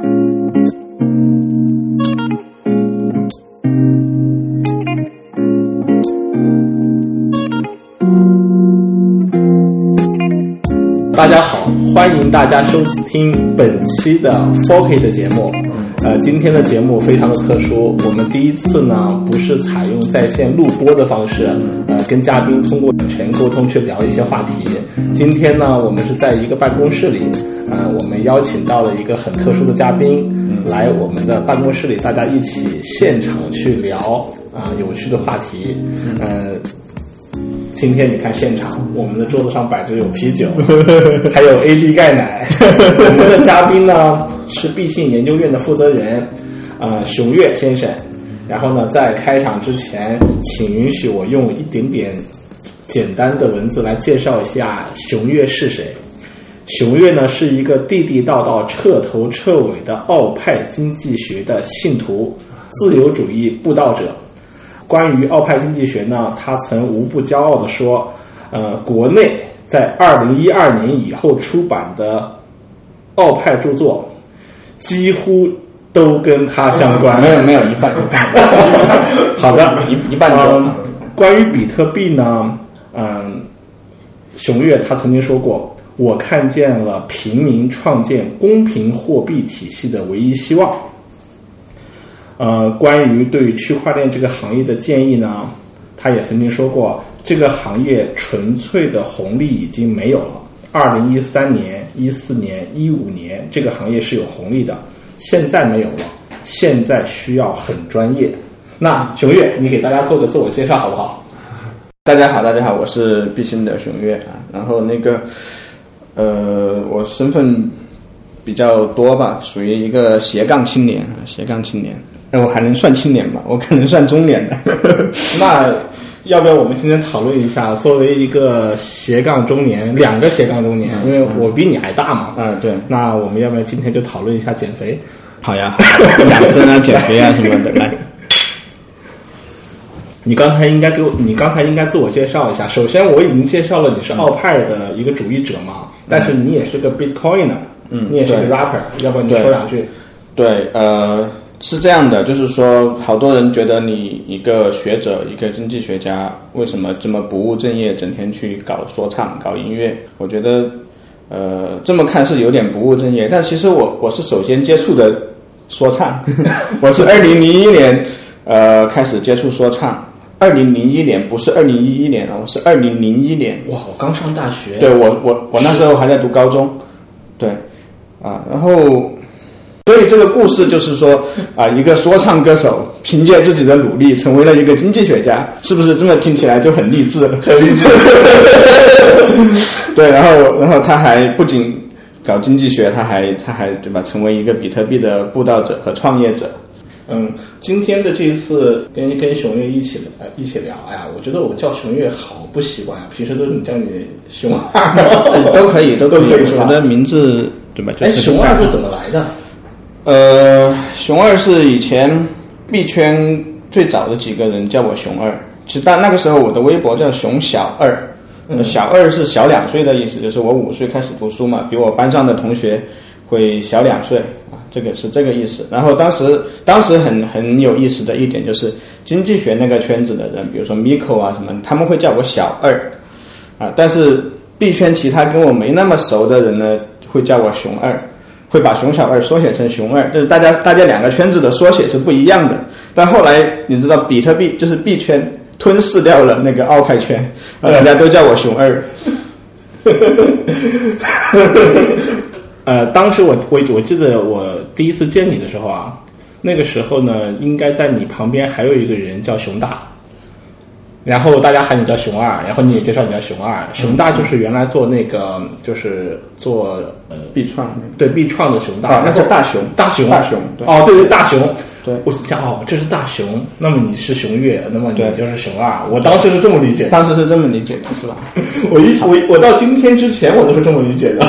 大家好，欢迎大家收听本期的 Focus 的节目。呃，今天的节目非常的特殊，我们第一次呢不是采用在线录播的方式，呃，跟嘉宾通过全沟通去聊一些话题。今天呢，我们是在一个办公室里，们邀请到了一个很特殊的嘉宾来我们的办公室里，大家一起现场去聊啊有趣的话题，呃。今天你看现场，我们的桌子上摆着有啤酒，还有 AD 钙奶。我们的嘉宾呢是毕信研究院的负责人，呃，熊岳先生。然后呢，在开场之前，请允许我用一点点简单的文字来介绍一下熊岳是谁。熊岳呢是一个地地道道、彻头彻尾的奥派经济学的信徒，自由主义布道者。关于奥派经济学呢，他曾无不骄傲地说：“呃，国内在二零一二年以后出版的奥派著作，几乎都跟他相关。”没有没有一半，好的，一一半多。关于比特币呢，嗯，熊岳他曾经说过：“我看见了平民创建公平货币体系的唯一希望。”呃，关于对区块链这个行业的建议呢，他也曾经说过，这个行业纯粹的红利已经没有了。二零一三年、一四年、一五年，这个行业是有红利的，现在没有了，现在需要很专业。那熊岳，你给大家做个自我介绍好不好？大家好，大家好，我是毕新的熊岳啊。然后那个，呃，我身份比较多吧，属于一个斜杠青年啊，斜杠青年。那我还能算青年吧？我可能算中年的。那要不要我们今天讨论一下，作为一个斜杠中年，两个斜杠中年，因为我比你还大嘛。嗯，对。那我们要不要今天就讨论一下减肥？好呀，养生啊，减肥啊什么的。来，你刚才应该给我，你刚才应该自我介绍一下。首先，我已经介绍了你是奥派的一个主义者嘛，但是你也是个 Bitcoiner，嗯，你也是个 rapper，要不然你说两句？对，呃。是这样的，就是说，好多人觉得你一个学者、一个经济学家，为什么这么不务正业，整天去搞说唱、搞音乐？我觉得，呃，这么看是有点不务正业。但其实我我是首先接触的说唱，我是二零零一年呃开始接触说唱。二零零一年不是二零一一年啊，我是二零零一年。哇，我刚上大学。对我我我那时候还在读高中，对，啊，然后。所以这个故事就是说啊，一个说唱歌手凭借自己的努力成为了一个经济学家，是不是这么听起来就很励志？很励志。对，然后然后他还不仅搞经济学，他还他还对吧，成为一个比特币的布道者和创业者。嗯，今天的这一次跟跟熊岳一起呃一起聊，哎呀，我觉得我叫熊岳好不习惯呀，平时都是你叫你熊二，都可以都都可以是吧？我的名字对吧？哎，熊二是怎么来的？呃，熊二是以前币圈最早的几个人叫我熊二。其实但那个时候我的微博叫熊小二，小二是小两岁的意思，就是我五岁开始读书嘛，比我班上的同学会小两岁啊，这个是这个意思。然后当时当时很很有意思的一点就是经济学那个圈子的人，比如说 Miko 啊什么，他们会叫我小二啊，但是币圈其他跟我没那么熟的人呢，会叫我熊二。会把熊小二缩写成熊二，就是大家大家两个圈子的缩写是不一样的。但后来你知道，比特币就是币圈吞噬掉了那个奥派圈，大家都叫我熊二。呃，当时我我我记得我第一次见你的时候啊，那个时候呢，应该在你旁边还有一个人叫熊大。然后大家喊你叫熊二，然后你也介绍你叫熊二。熊大就是原来做那个，就是做呃币创，对币创的熊大，那叫大熊，大熊，大熊。哦，对对，大熊。对，我想哦，这是大熊，那么你是熊月，那么你就是熊二。我当时是这么理解，当时是这么理解的，是吧？我一我我到今天之前我都是这么理解的。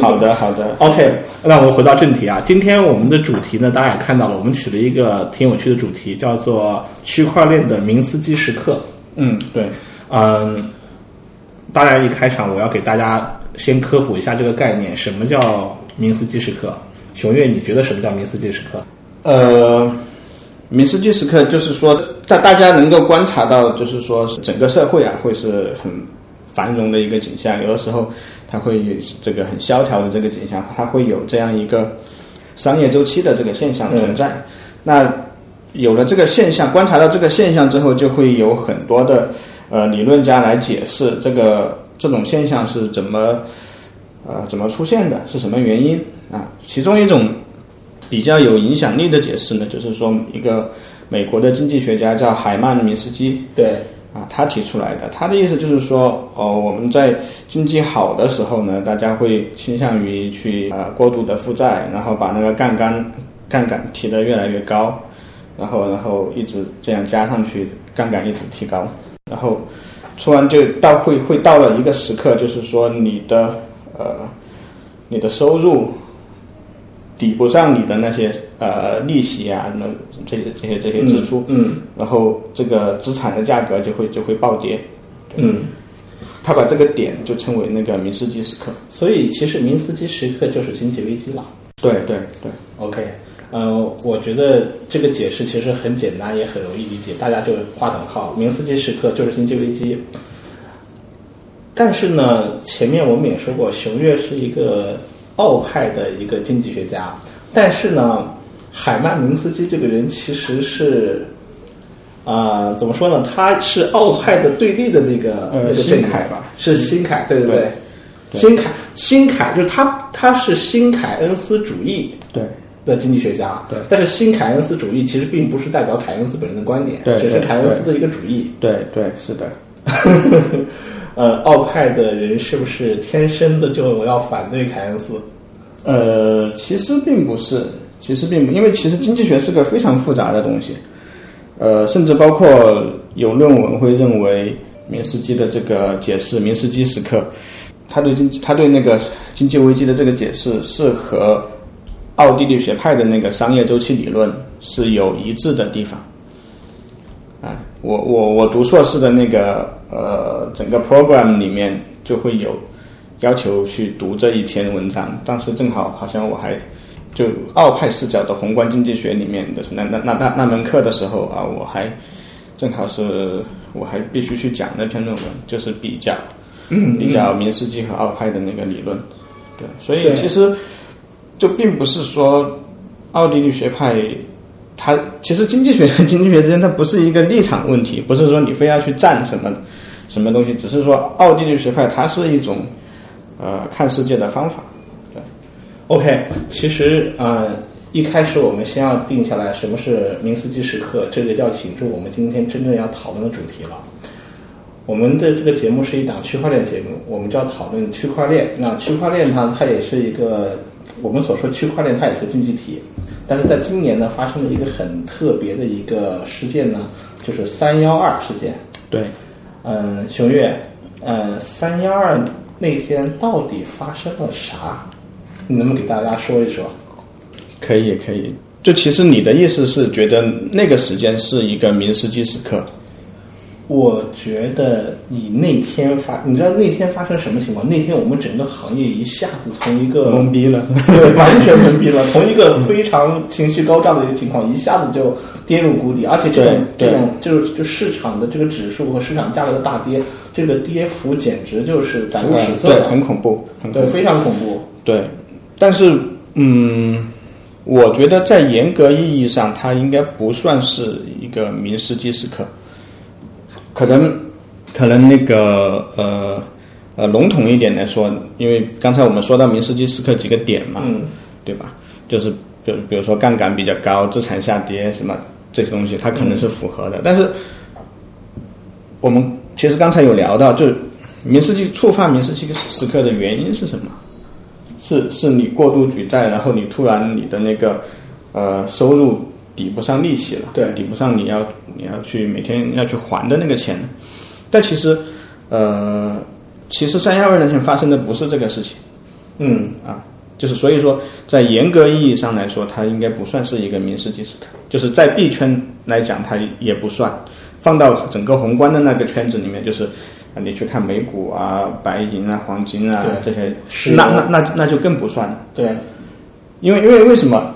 好的好的，OK。那我们回到正题啊，今天我们的主题呢，大家也看到了，我们取了一个挺有趣的主题，叫做区块链的明斯基时刻。嗯，对，嗯，当然一开场我要给大家先科普一下这个概念，什么叫明斯基时刻？熊岳，你觉得什么叫明斯基时刻？呃，明斯基时刻就是说，大大家能够观察到，就是说整个社会啊，会是很繁荣的一个景象。有的时候，它会有这个很萧条的这个景象，它会有这样一个商业周期的这个现象存在。那有了这个现象，观察到这个现象之后，就会有很多的呃理论家来解释这个这种现象是怎么呃怎么出现的，是什么原因啊？其中一种比较有影响力的解释呢，就是说一个美国的经济学家叫海曼明斯基对，啊，他提出来的。他的意思就是说，哦，我们在经济好的时候呢，大家会倾向于去呃过度的负债，然后把那个杠杆杠杆提得越来越高。然后，然后一直这样加上去，杠杆一直提高，然后突然就到会会到了一个时刻，就是说你的呃你的收入抵不上你的那些呃利息啊，那这些这些这些支出，嗯然后这个资产的价格就会就会暴跌。嗯，他把这个点就称为那个明斯基时刻。所以其实明斯基时刻就是经济危机了。对对对，OK，呃，我觉得这个解释其实很简单，也很容易理解，大家就划等号，明斯基时刻就是经济危机。但是呢，前面我们也说过，熊岳是一个奥派的一个经济学家，但是呢，海曼明斯基这个人其实是，啊、怎么说呢？他是奥派的对立的那个、呃那个阵营辛凯吧，是新凯，对对对对，辛凯，新凯就是他，他是新凯恩斯主义对的经济学家，对但是新凯恩斯主义其实并不是代表凯恩斯本人的观点，对只是凯恩斯的一个主义。对对，是的。呃，奥派的人是不是天生的就要反对凯恩斯？呃，其实并不是，其实并不，因为其实经济学是个非常复杂的东西，呃，甚至包括有论文会认为明斯基的这个解释，明斯基时刻，他对经济，他对那个经济危机的这个解释是和奥地利学派的那个商业周期理论是有一致的地方。啊，我我我读硕士的那个呃整个 program 里面就会有要求去读这一篇文章，当时正好好像我还就奥派视角的宏观经济学里面的是那那那那那门课的时候啊，我还正好是我还必须去讲那篇论文，就是比较比较明斯基和奥派的那个理论，对，所以其实就并不是说奥地利学派。它其实经济学和经济学之间，它不是一个立场问题，不是说你非要去站什么什么东西，只是说奥地利学派它是一种呃看世界的方法。对 OK，其实呃，一开始我们先要定下来什么是明斯基时刻，这个就要请出我们今天真正要讨论的主题了。我们的这个节目是一档区块链节目，我们就要讨论区块链。那区块链它它也是一个我们所说区块链，它也是个经济体。但是在今年呢，发生了一个很特别的一个事件呢，就是三幺二事件。对，嗯，熊月，呃，三幺二那天到底发生了啥？你能不能给大家说一说？可以可以。就其实你的意思是觉得那个时间是一个明斯基时刻，我觉得你那天发，你知道那天发生什么情况？那天我们整个行业一下子从一个懵逼了。对，完全懵逼了，从一个非常情绪高涨的一个情况，一下子就跌入谷底，而且这种这种就是就市场的这个指数和市场价格的大跌，这个跌幅简直就是载入史册对，的，很恐怖，对，非常恐怖。对，但是嗯，我觉得在严格意义上，它应该不算是一个名师即时刻，可能可能那个呃呃笼统一点来说，因为刚才我们说到明斯基时刻几个点嘛，嗯，对吧？就是比如比如说杠杆比较高，资产下跌什么这些东西，它可能是符合的。但是我们其实刚才有聊到，就是明斯基触发明斯基时刻的原因是什么？是是你过度举债，然后你突然你的那个呃收入抵不上利息了，对抵不上你要你要去每天要去还的那个钱。但其实呃，其实三幺二那天发生的不是这个事情。嗯，啊，就是所以说，在严格意义上来说，它应该不算是一个明斯基时刻，就是在币圈来讲，它也不算。放到整个宏观的那个圈子里面，就是啊，你去看美股啊、白银啊、黄金啊这些，那那那那就更不算了。对，因为因为为什么？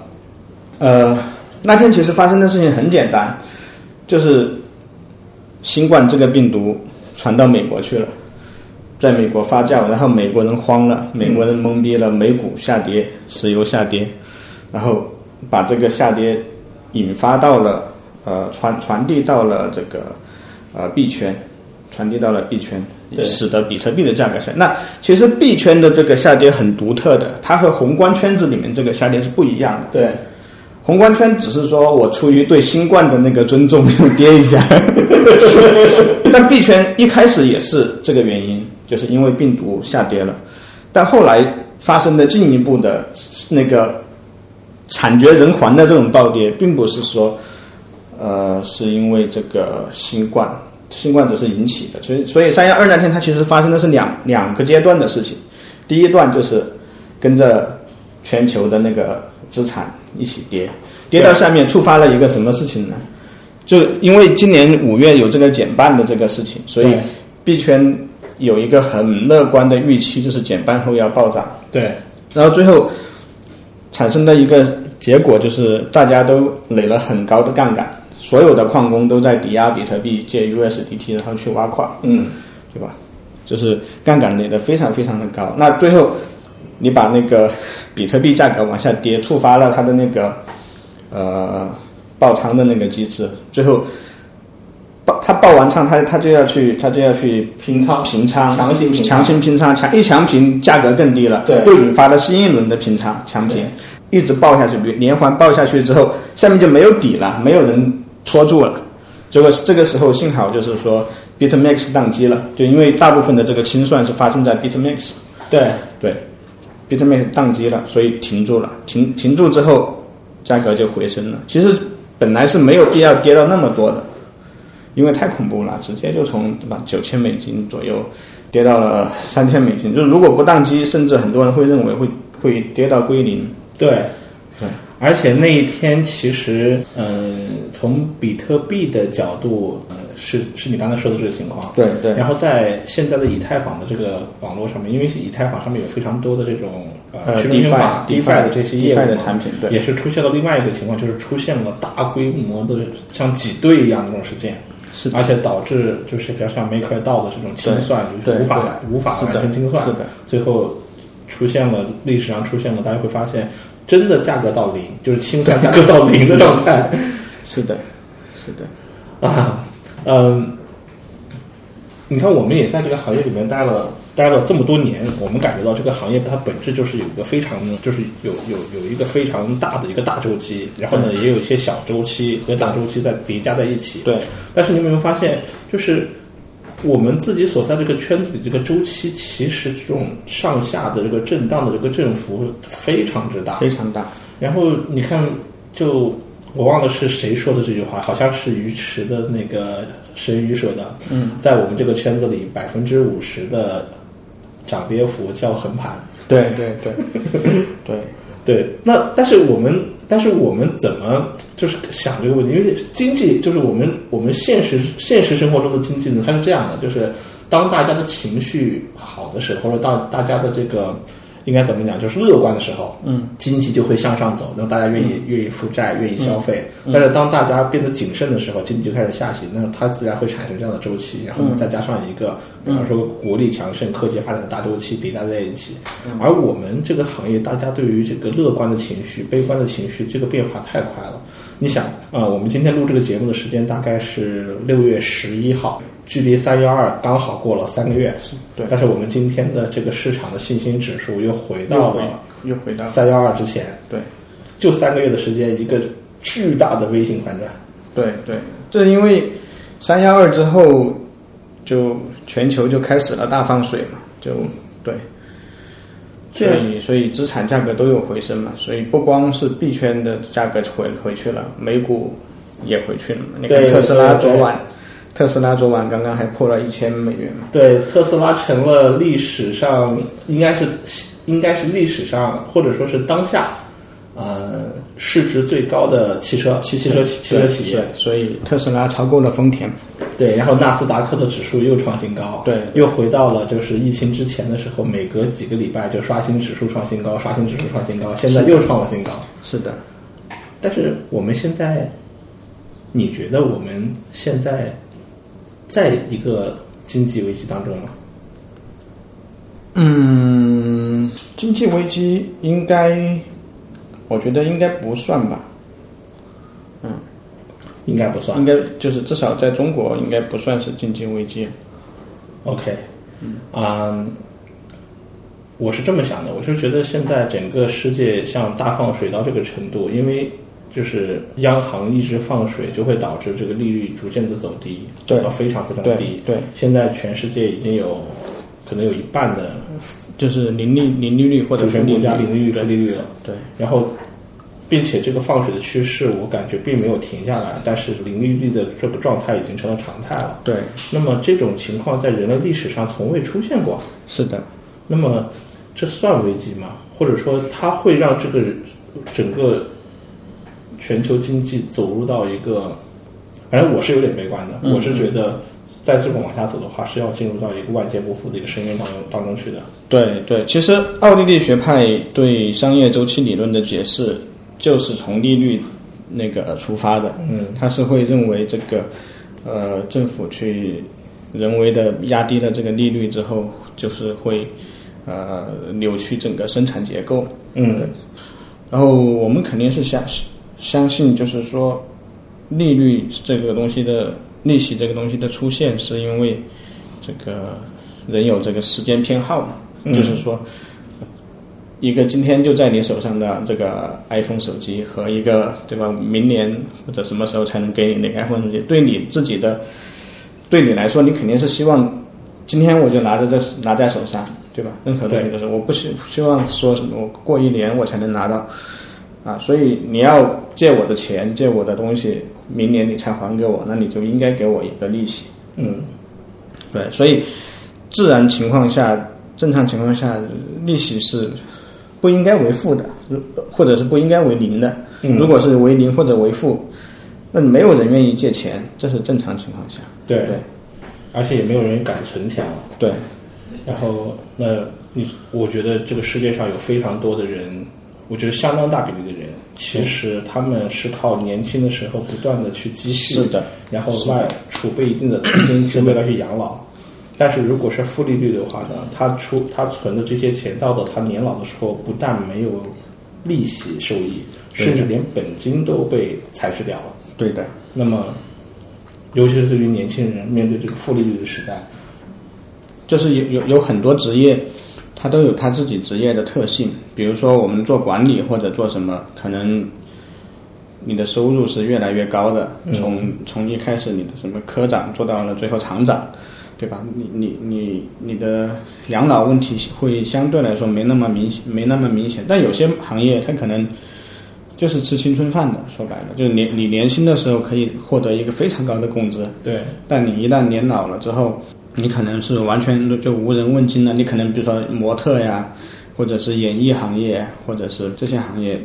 呃，那天其实发生的事情很简单，就是新冠这个病毒传到美国去了，在美国发酵，然后美国人慌了，美国人懵逼了，美股下跌，石油下跌，然后把这个下跌引发到了呃传传递到了这个呃币圈，传递到了币圈，使得比特币的价格下。那其实币圈的这个下跌很独特的，它和宏观圈子里面这个下跌是不一样的。对，宏观圈只是说我出于对新冠的那个尊重，又跌一下。但币圈一开始也是这个原因，就是因为病毒下跌了，但后来发生的进一步的那个惨绝人寰的这种暴跌，并不是说，呃，是因为这个新冠，新冠只是引起的。所以，所以三幺二那天它其实发生的是两两个阶段的事情，第一段就是跟着全球的那个资产一起跌，跌到下面触发了一个什么事情呢？就因为今年五月有这个减半的这个事情，所以对币圈有一个很乐观的预期，就是减半后要暴涨。对，然后最后产生的一个结果就是大家都垒了很高的杠杆，所有的矿工都在抵押比特币借 USDT 然后去挖矿，嗯，对吧？就是杠杆垒得非常非常的高。那最后你把那个比特币价格往下跌，触发了它的那个呃爆仓的那个机制，最后爆它爆完仓，它它就要去它就要去平仓。平仓，强行平仓。强行平仓，强一强平价格更低了，对。又引发了新一轮的平仓强平，一直爆下去，连环爆下去之后，下面就没有底了，没有人戳住了。结果这个时候幸好就是说 BitMax 宕机了，就因为大部分的这个清算是发生在 BitMax，对，对，BitMax 宕机了，所以停住了，停停住之后价格就回升了。其实本来是没有必要跌到那么多的，因为太恐怖了，直接就从对吧九千美金左右跌到了三千美金。就是如果不宕机，甚至很多人会认为会会跌到归零。对，对，而且那一天其实，嗯、从比特币的角度，呃，是是你刚才说的这个情况。对对。然后在现在的以太坊的这个网络上面，因为以太坊上面有非常多的这种呃呃去中心化 DeFi 的这些业务的产品对。也是出现了另外一个情况，就是出现了大规模的像挤兑一样的这种事件。是的。而且导致就是比较像 MakerDAO 的这种清算，就是无法对无法完全清算，是的。最后出现了历史上出现了，大家会发现真的价格到零，就是清算价格到零的状态。是的，是的，啊，嗯，你看我们也在这个行业里面待了待了这么多年，我们感觉到这个行业它本质就是有一个非常就是有有有一个非常大的一个大周期，然后呢也有一些小周期和大周期在叠加在一起，对，但是你有没有发现，就是我们自己所在这个圈子里，这个周期其实这种上下的这个震荡的这个振幅非常之大。非常大。然后你看，就我忘了是谁说的这句话，好像是鱼池的那个神鱼说的。嗯，在我们这个圈子里，百分之五十的涨跌幅叫横盘。对对对对，对，那但是我们，但是我们怎么就是想这个问题？因为经济就是我们我们现实现实生活中的经济呢，它是这样的，就是当大家的情绪好的时候，或者当大家的这个应该怎么讲，就是乐观的时候，嗯，经济就会向上走，那大家愿意、愿意负债，愿意消费。但是当大家变得谨慎的时候，经济就开始下行，那它自然会产生这样的周期，然后呢，再加上一个，比方说国力强盛、科技发展的大周期叠加在一起。而我们这个行业，大家对于这个乐观的情绪、悲观的情绪，这个变化太快了。你想，呃，我们今天录这个节目的时间大概是六月十一号，距离三幺二刚好过了三个月。对但是我们今天的这个市场的信心指数又回到了又回到三幺二之前，对就三个月的时间，一个巨大的微型反转。对对，这因为三幺二之后，就全球就开始了大放水嘛，就对。所这以，所以资产价格都有回升嘛，所以不光是币圈的价格回回去了，美股也回去了嘛。你看特斯拉昨晚，特斯拉昨晚刚刚还破了一千美元嘛。对，特斯拉成了历史上应该是应该是历史上或者说是当下，呃，市值最高的汽车汽汽车汽车企业。所以特斯拉超过了丰田。对，然后纳斯达克的指数又创新高，对又回到了就是疫情之前的时候，每隔几个礼拜就刷新指数创新高，刷新指数创新高，现在又创了新高。是的，但是我们现在，你觉得我们现在在一个经济危机当中吗？嗯，经济危机应该，我觉得应该不算吧，嗯应该不算应。该就是至少在中国应该不算是经济危机。OK，嗯，我是这么想的，我是觉得现在整个世界像大放水到这个程度，因为就是央行一直放水，就会导致这个利率逐渐的走低，对走到非常非常低。对，现在全世界已经有可能有一半的就是零利零利率或者全国家零零利率、负利率了。对，然后，并且这个放水的趋势，我感觉并没有停下来，但是零利率的这个状态已经成了常态了。对，那么这种情况在人类历史上从未出现过。是的，那么这算危机吗？或者说它会让这个整个全球经济走入到一个，反正我是有点悲观的。嗯我是觉得再这么往下走的话，是要进入到一个万劫不复的一个深渊当中当中去的。对对，其实奥地利学派对商业周期理论的解释就是从利率那个出发的，嗯，他是会认为这个呃政府去人为的压低了这个利率之后，就是会呃扭曲整个生产结构，嗯然后我们肯定是相相信，就是说利率这个东西的利息这个东西的出现，是因为这个人有这个时间偏好嘛，嗯。就是说一个今天就在你手上的这个 iPhone 手机和一个对吧，明年或者什么时候才能给你那个 iPhone 手机，对你自己的对你来说，你肯定是希望今天我就拿着这拿在手上，对吧？任何东西都是，我不希不希望说什么我过一年我才能拿到，啊，所以你要借我的钱，借我的东西，明年你才还给我，那你就应该给我一个利息。嗯对，所以自然情况下，正常情况下，利息是不应该为负的，如或者是不应该为零的。嗯如果是为零或者为负，那没有人愿意借钱，这是正常情况下。对对而且也没有人敢存钱了。对然后，那你我觉得这个世界上有非常多的人，我觉得相当大比例的人，其实他们是靠年轻的时候不断的去积蓄，是的，然后外储备一定的资金去为了去养老。但是如果是负利率的话呢，他出他存的这些钱到了他年老的时候，不但没有利息收益，甚至连本金都被采取掉了。对的，那么，尤其是对于年轻人面对这个负利率的时代，就是有有有很多职业，它都有它自己职业的特性。比如说我们做管理或者做什么，可能你的收入是越来越高的，从从一开始你的什么科长做到了最后厂长，对吧？你你你你的养老问题会相对来说没那么明显，没那么明显。但有些行业它可能就是吃青春饭的，说白了，就是年你年轻的时候可以获得一个非常高的工资，对，但你一旦年老了之后，你可能是完全就无人问津了。你可能比如说模特呀，或者是演艺行业，或者是这些行业，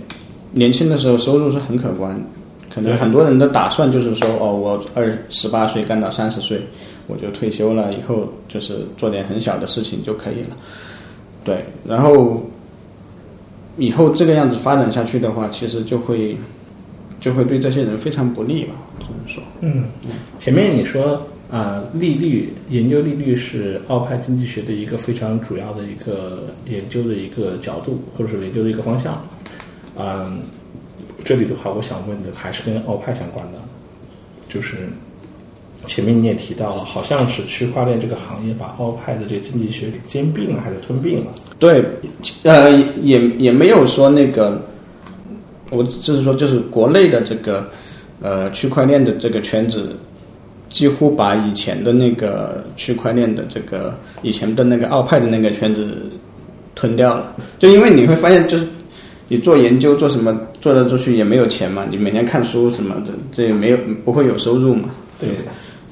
年轻的时候收入是很可观。可能很多人的打算就是说，哦，我二十八岁干到三十岁，我就退休了，以后就是做点很小的事情就可以了。对，然后以后这个样子发展下去的话，其实就会就会对这些人非常不利吧，只能说。嗯，前面你说啊、利率研究利率是奥派经济学的一个非常主要的一个研究的一个角度，或者是研究的一个方向。嗯，这里的话，我想问的还是跟奥派相关的，就是前面你也提到了，好像是区块链这个行业把奥派的这个经济学给兼并了，还是吞并了？对，呃，也也没有说那个，我就是说，就是国内的这个呃区块链的这个圈子，几乎把以前的那个区块链的这个以前的那个奥派的那个圈子吞掉了。就因为你会发现，就是你做研究做什么做来做去也没有钱嘛，你每天看书什么的，这也没有不会有收入嘛。对，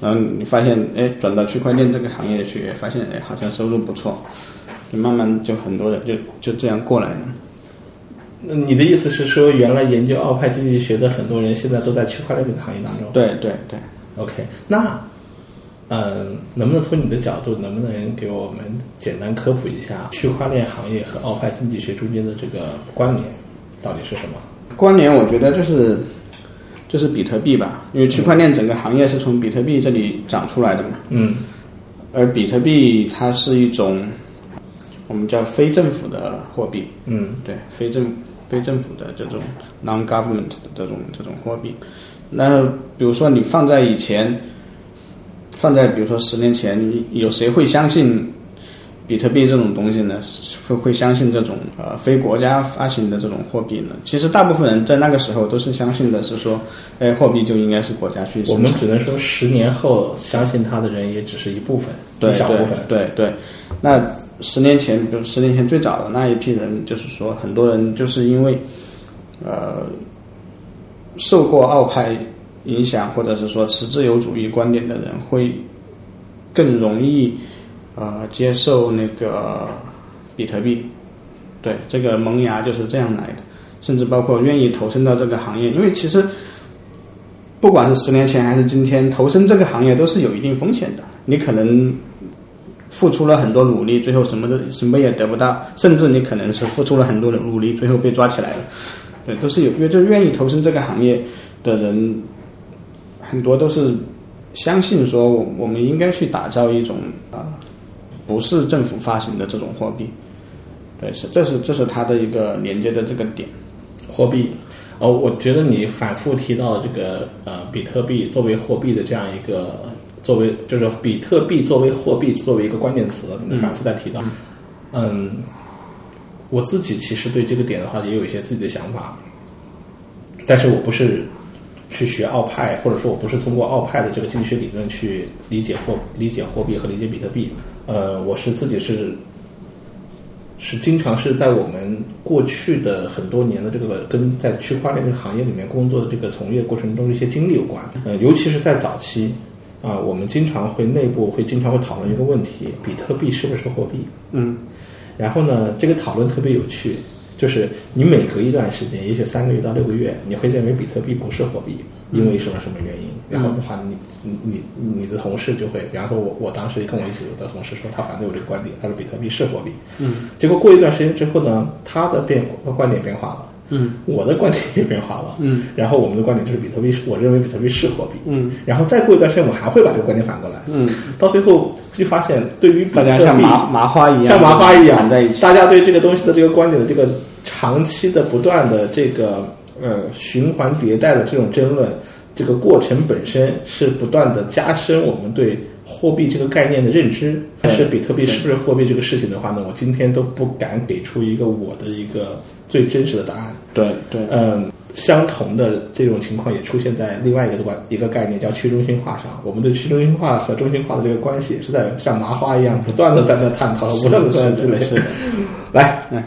然后你发现，哎，转到区块链这个行业去，发现哎，好像收入不错，就慢慢就很多人就就这样过来了。那你的意思是说，原来研究奥派经济学的很多人，现在都在区块链这个行业当中？对对对，OK，那嗯，能不能从你的角度，能不能给我们简单科普一下区块链行业和奥派经济学中间的这个关联到底是什么？关联我觉得就是就是比特币吧，因为区块链整个行业是从比特币这里长出来的嘛。嗯而比特币它是一种我们叫非政府的货币，嗯对，非政非政府的这种 non-government 的这种这种货币。那比如说你放在以前，放在比如说十年前，有谁会相信比特币这种东西呢？会会相信这种呃非国家发行的这种货币呢？其实大部分人在那个时候都是相信的是说，哎，货币就应该是国家去。我们只能说十年后相信它的人也只是一部分，对一小部分。对对，那十年前，比如十年前最早的那一批人，就是说很多人就是因为呃受过奥派影响，或者是说持自由主义观点的人，会更容易呃接受那个比特币。对，这个萌芽就是这样来的，甚至包括愿意投身到这个行业，因为其实。不管是十年前还是今天，投身这个行业都是有一定风险的。你可能付出了很多努力，最后什么都什么也得不到，甚至你可能是付出了很多的努力，最后被抓起来了。对，都是有，因为就愿意投身这个行业的人，很多都是相信说，我我们应该去打造一种啊，不是政府发行的这种货币。对，是这是这是它的一个连接的这个点。货币，哦，我觉得你反复提到这个呃，比特币作为货币的这样一个，作为就是比特币作为货币作为一个关键词，你反复在提到。嗯，我自己其实对这个点的话也有一些自己的想法，但是我不是去学奥派，或者说我不是通过奥派的这个经济学理论去理解货理解货币和理解比特币。呃，我是自己是是经常是在我们过去的很多年的这个跟在区块链这个行业里面工作的这个从业过程中的一些经历有关。呃，尤其是在早期，啊、我们经常会内部会经常会讨论一个问题：比特币是不是货币？嗯然后呢，这个讨论特别有趣，就是你每隔一段时间，也许三个月到六个月，你会认为比特币不是货币，因为什么什么原因？然后的话，你你你你的同事就会，比方说我我当时跟我一起的同事说，他反对我这个观点，他说比特币是货币。嗯结果过一段时间之后呢，他的变观点变化了，嗯。我的观点也变化了，嗯。然后我们的观点就是比特币是，我认为比特币是货币。嗯。然后再过一段时间，我还会把这个观点反过来，嗯，到最后就发现，对于大家像麻麻花一样，像麻花一样在一起。大家对这个东西的这个观点的这个长期的不断的这个呃循环迭代的这种争论，这个过程本身是不断的加深我们对货币这个概念的认知。但是比特币是不是货币这个事情的话呢，我今天都不敢给出一个我的一个最真实的答案。对对，嗯，相同的这种情况也出现在另外一个关一个概念叫去中心化上。我们对去中心化和中心化的这个关系是在像麻花一样不断的在那探讨，不断的在那积累。来嗯，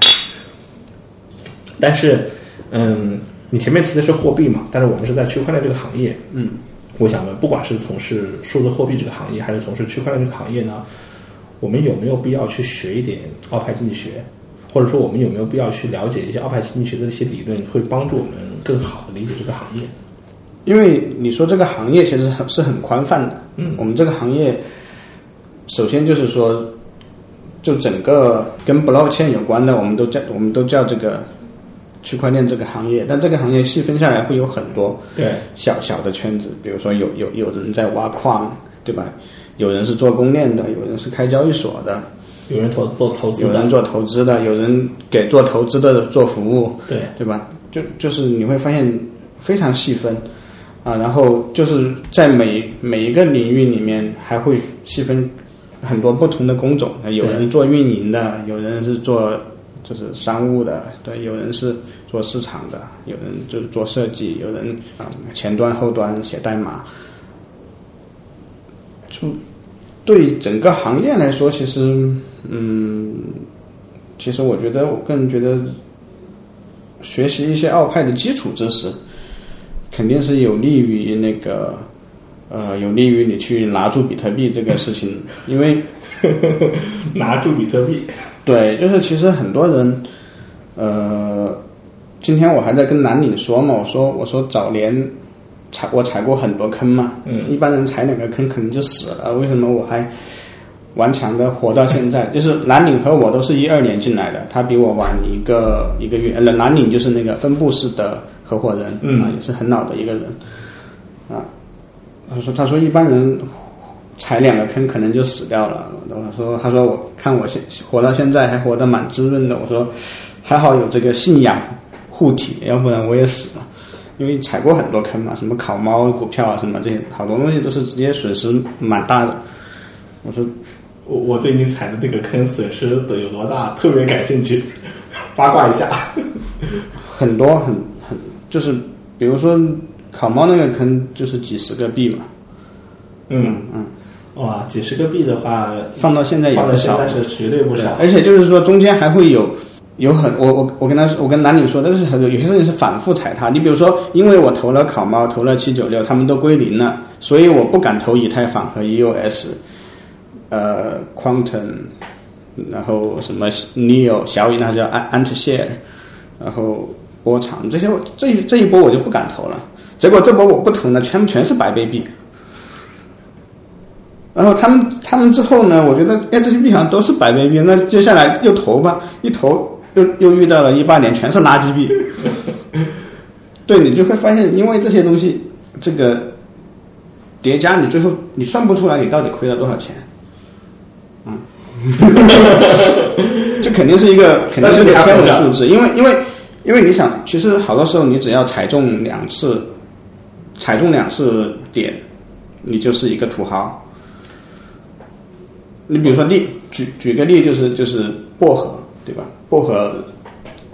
但是，嗯，你前面提的是货币嘛？但是我们是在区块链这个行业，嗯，我想问，不管是从事数字货币这个行业，还是从事区块链这个行业呢，我们有没有必要去学一点奥派经济学？或者说，我们有没有必要去了解一些奥派经济学的一些理论，会帮助我们更好的理解这个行业？因为你说这个行业其实很是很宽泛的，嗯。我们这个行业，首先就是说，就整个跟 blockchain 有关的，我们都叫我们都叫这个区块链这个行业，但这个行业细分下来会有很多对，小小的圈子，比如说有有有人在挖矿，对吧？有人是做公链的，有人是开交易所的，有人投做投资的有人，做投资的，有人给做投资的做服务，对，对吧？就就是你会发现非常细分。啊，然后就是在每每一个领域里面还会细分很多不同的工种，有人做运营的，有人是做就是商务的，对，有人是做市场的，有人就是做设计，有人啊前端后端写代码，就对整个行业来说，其实嗯，其实我觉得我个人觉得。学习一些奥派的基础知识，肯定是有利于那个，呃，有利于你去拿住比特币这个事情，因为 拿住比特币，对，就是其实很多人，呃，今天我还在跟南岭说嘛，我说我说早年踩我踩过很多坑嘛，嗯一般人踩两个坑可能就死了，为什么我还顽强的活到现在？就是蓝领和我都是一二年进来的，他比我晚一个一个月。呃，蓝领就是那个分布式的合伙人，嗯啊，也是很老的一个人，啊，他说他说一般人踩两个坑可能就死掉了。我说他说我看我现活到现在还活得蛮滋润的，我说还好有这个信仰护体，要不然我也死了。因为踩过很多坑嘛，什么烤猫股票啊，什么这些好多东西都是直接损失蛮大的。我说我我对你踩的这个坑损失的有多大，特别感兴趣，八卦一下。很多很很就是，比如说烤猫那个坑就是几十个币嘛，嗯嗯，哇，几十个币的话，放到现在也放到现不少，在是绝对不少。而且就是说中间还会有有很我我我跟他我跟男女说，但是很多有些事情是反复踩踏。你比如说，因为我投了烤猫，投了七九六，他们都归零了，所以我不敢投以太坊和 EOS，呃，Quantum，然后什么 Neo 小雨那叫 Ant Share，然后波长这些这一这一波我就不敢投了。结果这波我不投呢，全全是白贝币。然后他们他们之后呢，我觉得哎这些币好像都是白贝币，那接下来又投吧，一投又又遇到了一八年全是垃圾币。对你就会发现，因为这些东西这个叠加，你最后你算不出来你到底亏了多少钱。嗯，这肯定是一个肯定是个天文数字，因为因为因为你想，其实好多时候你只要踩中两次，踩中两次点，你就是一个土豪。你比如说例举举个例，就是就是薄荷，对吧？薄荷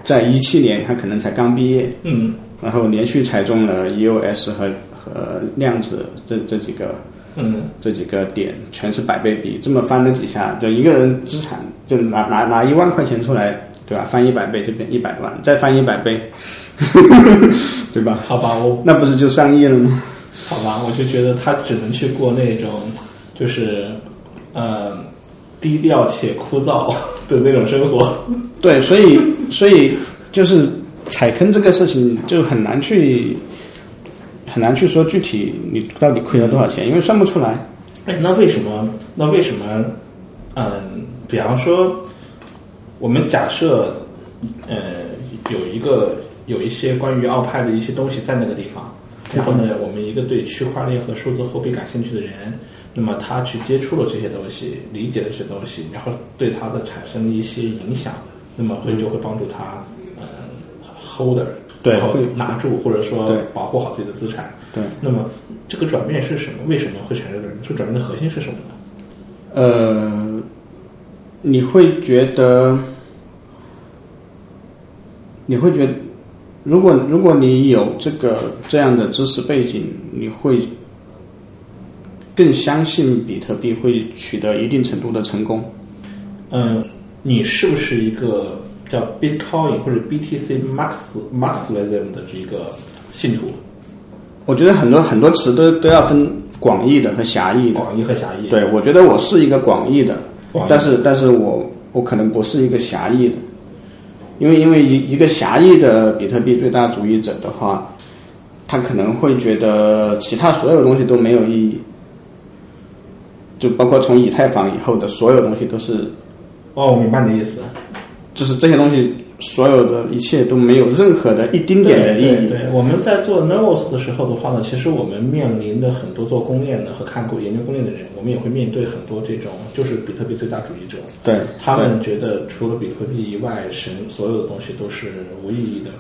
在一七年，他可能才刚毕业，嗯然后连续踩中了 EOS 和和量子这这几个嗯，这几个点，全是百倍比，这么翻了几下，就一个人资产就拿拿拿一万块钱出来，对吧？翻一百倍就变一百万，再翻一百倍，对吧？好吧，我那不是就上亿了吗？好吧，我就觉得他只能去过那种就是呃低调且枯燥的那种生活。对，所以所以就是踩坑这个事情就很难去很难去说具体你到底亏了多少钱，因为算不出来。哎，那为什么？那为什么？嗯，比方说，我们假设，呃，有一个有一些关于奥派的一些东西在那个地方，然后呢，我们一个对区块链和数字货币感兴趣的人，那么他去接触了这些东西，理解了这些东西，然后对他的产生了一些影响，那么会就会帮助他，呃，holder 然后对会拿住或者说保护好自己的资产。对，那么这个转变是什么？为什么会产生这个？这个转变的核心是什么呢？呃，你会觉得，你会觉得，如果如果你有这个这样的知识背景，你会更相信比特币会取得一定程度的成功。嗯，你是不是一个叫 Bitcoin 或者 BTC Max Marxism 的这个信徒？我觉得很多很多词都都要分广义的和狭义的。广义和狭义。对，我觉得我是一个广义的，义但是但是我我可能不是一个狭义的，因为因为一一个狭义的比特币最大主义者的话，他可能会觉得其他所有东西都没有意义，就包括从以太坊以后的所有东西都是，哦，我明白你的意思。就是这些东西所有的一切都没有任何的一丁点的意义。对我们在做 Nervos 的时候的话呢，其实我们面临的很多做公链的和看过研究公链的人，我们也会面对很多这种就是比特币最大主义者。对，他们觉得除了比特币以外，神所有的东西都是无意义的。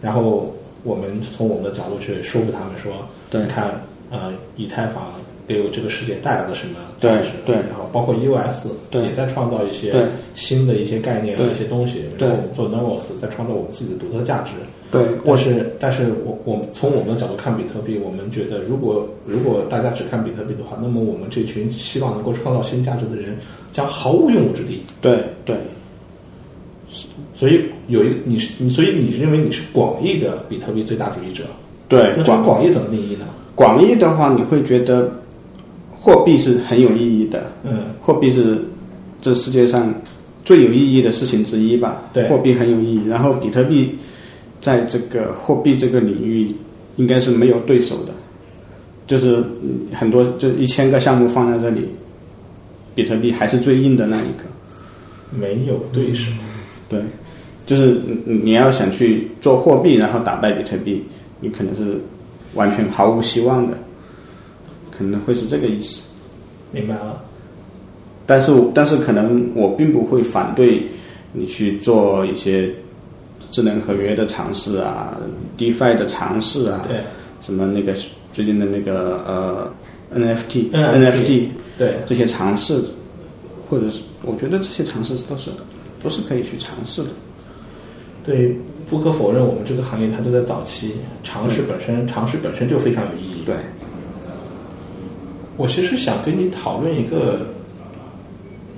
然后我们从我们的角度去说服他们说，对你看，呃，以太坊给我这个世界带来了什么对价值？对然后包括 EOS 也在创造一些新的一些概念和一些东西。对然后做 Nervos 在创造我们自己的独特价值。对，但是，但是我我们从我们的角度看比特币，我们觉得如果如果大家只看比特币的话，那么我们这群希望能够创造新价值的人将毫无用武之地。对对所以有一个你是你，所以你是认为你是广义的比特币最大主义者？对，那这个广义怎么定义呢？广义的话，你会觉得货币是很有意义的，嗯，货币是这世界上最有意义的事情之一吧？对货币很有意义。然后比特币在这个货币这个领域应该是没有对手的，就是嗯很多就一千个项目放在这里，比特币还是最硬的那一个。没有对手。对，就是你你要想去做货币，然后打败比特币，你可能是完全毫无希望的，可能会是这个意思。明白了。但是但是可能我并不会反对你去做一些智能合约的尝试啊，DeFi 的尝试啊，对什么那个最近的那个呃 NFT、NFT 对，这些尝试，或者是我觉得这些尝试都是都是可以去尝试的。对，不可否认，我们这个行业它都在早期，尝试本身尝试本身就非常有意义。对，我其实想跟你讨论一个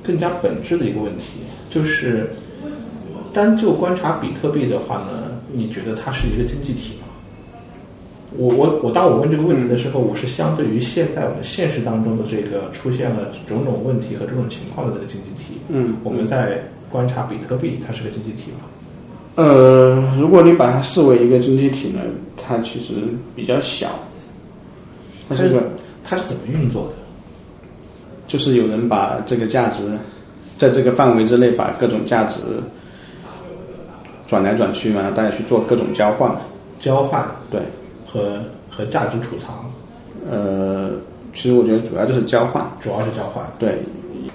更加本质的一个问题，就是单就观察比特币的话呢，你觉得它是一个经济体吗？我我我，当我问这个问题的时候，我是相对于现在我们现实当中的这个出现了种种问题和这种情况的这个经济体，嗯，我们在观察比特币，它是个经济体吗？呃，如果你把它视为一个经济体呢，它其实比较小，它是个它是怎么运作的？就是有人把这个价值在这个范围之内把各种价值转来转去嘛，大家去做各种交换。交换对，和和价值储藏，呃，其实我觉得主要就是交换。主要是交换。对，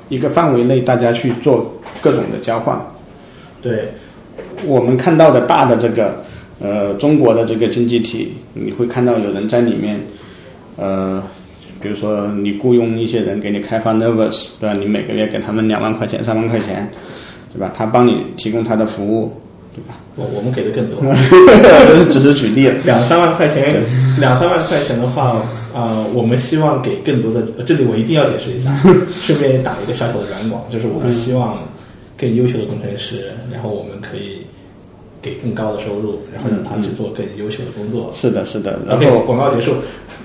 一个范围内大家去做各种的交换。对，我们看到的大的这个呃中国的这个经济体，你会看到有人在里面，呃，比如说你雇佣一些人给你开发 Nervous，对吧？你每个月给他们两万块钱、三万块钱，对吧？他帮你提供他的服务，对吧？我我们给的更多，只是举例。两三万块钱，两三万块钱的话，啊、我们希望给更多的，这里我一定要解释一下，顺便打一个小小的软广，就是我们希望更优秀的工程师，然后我们可以给更高的收入，然后让他去做更优秀的工作。是的，是的。然后广告结束。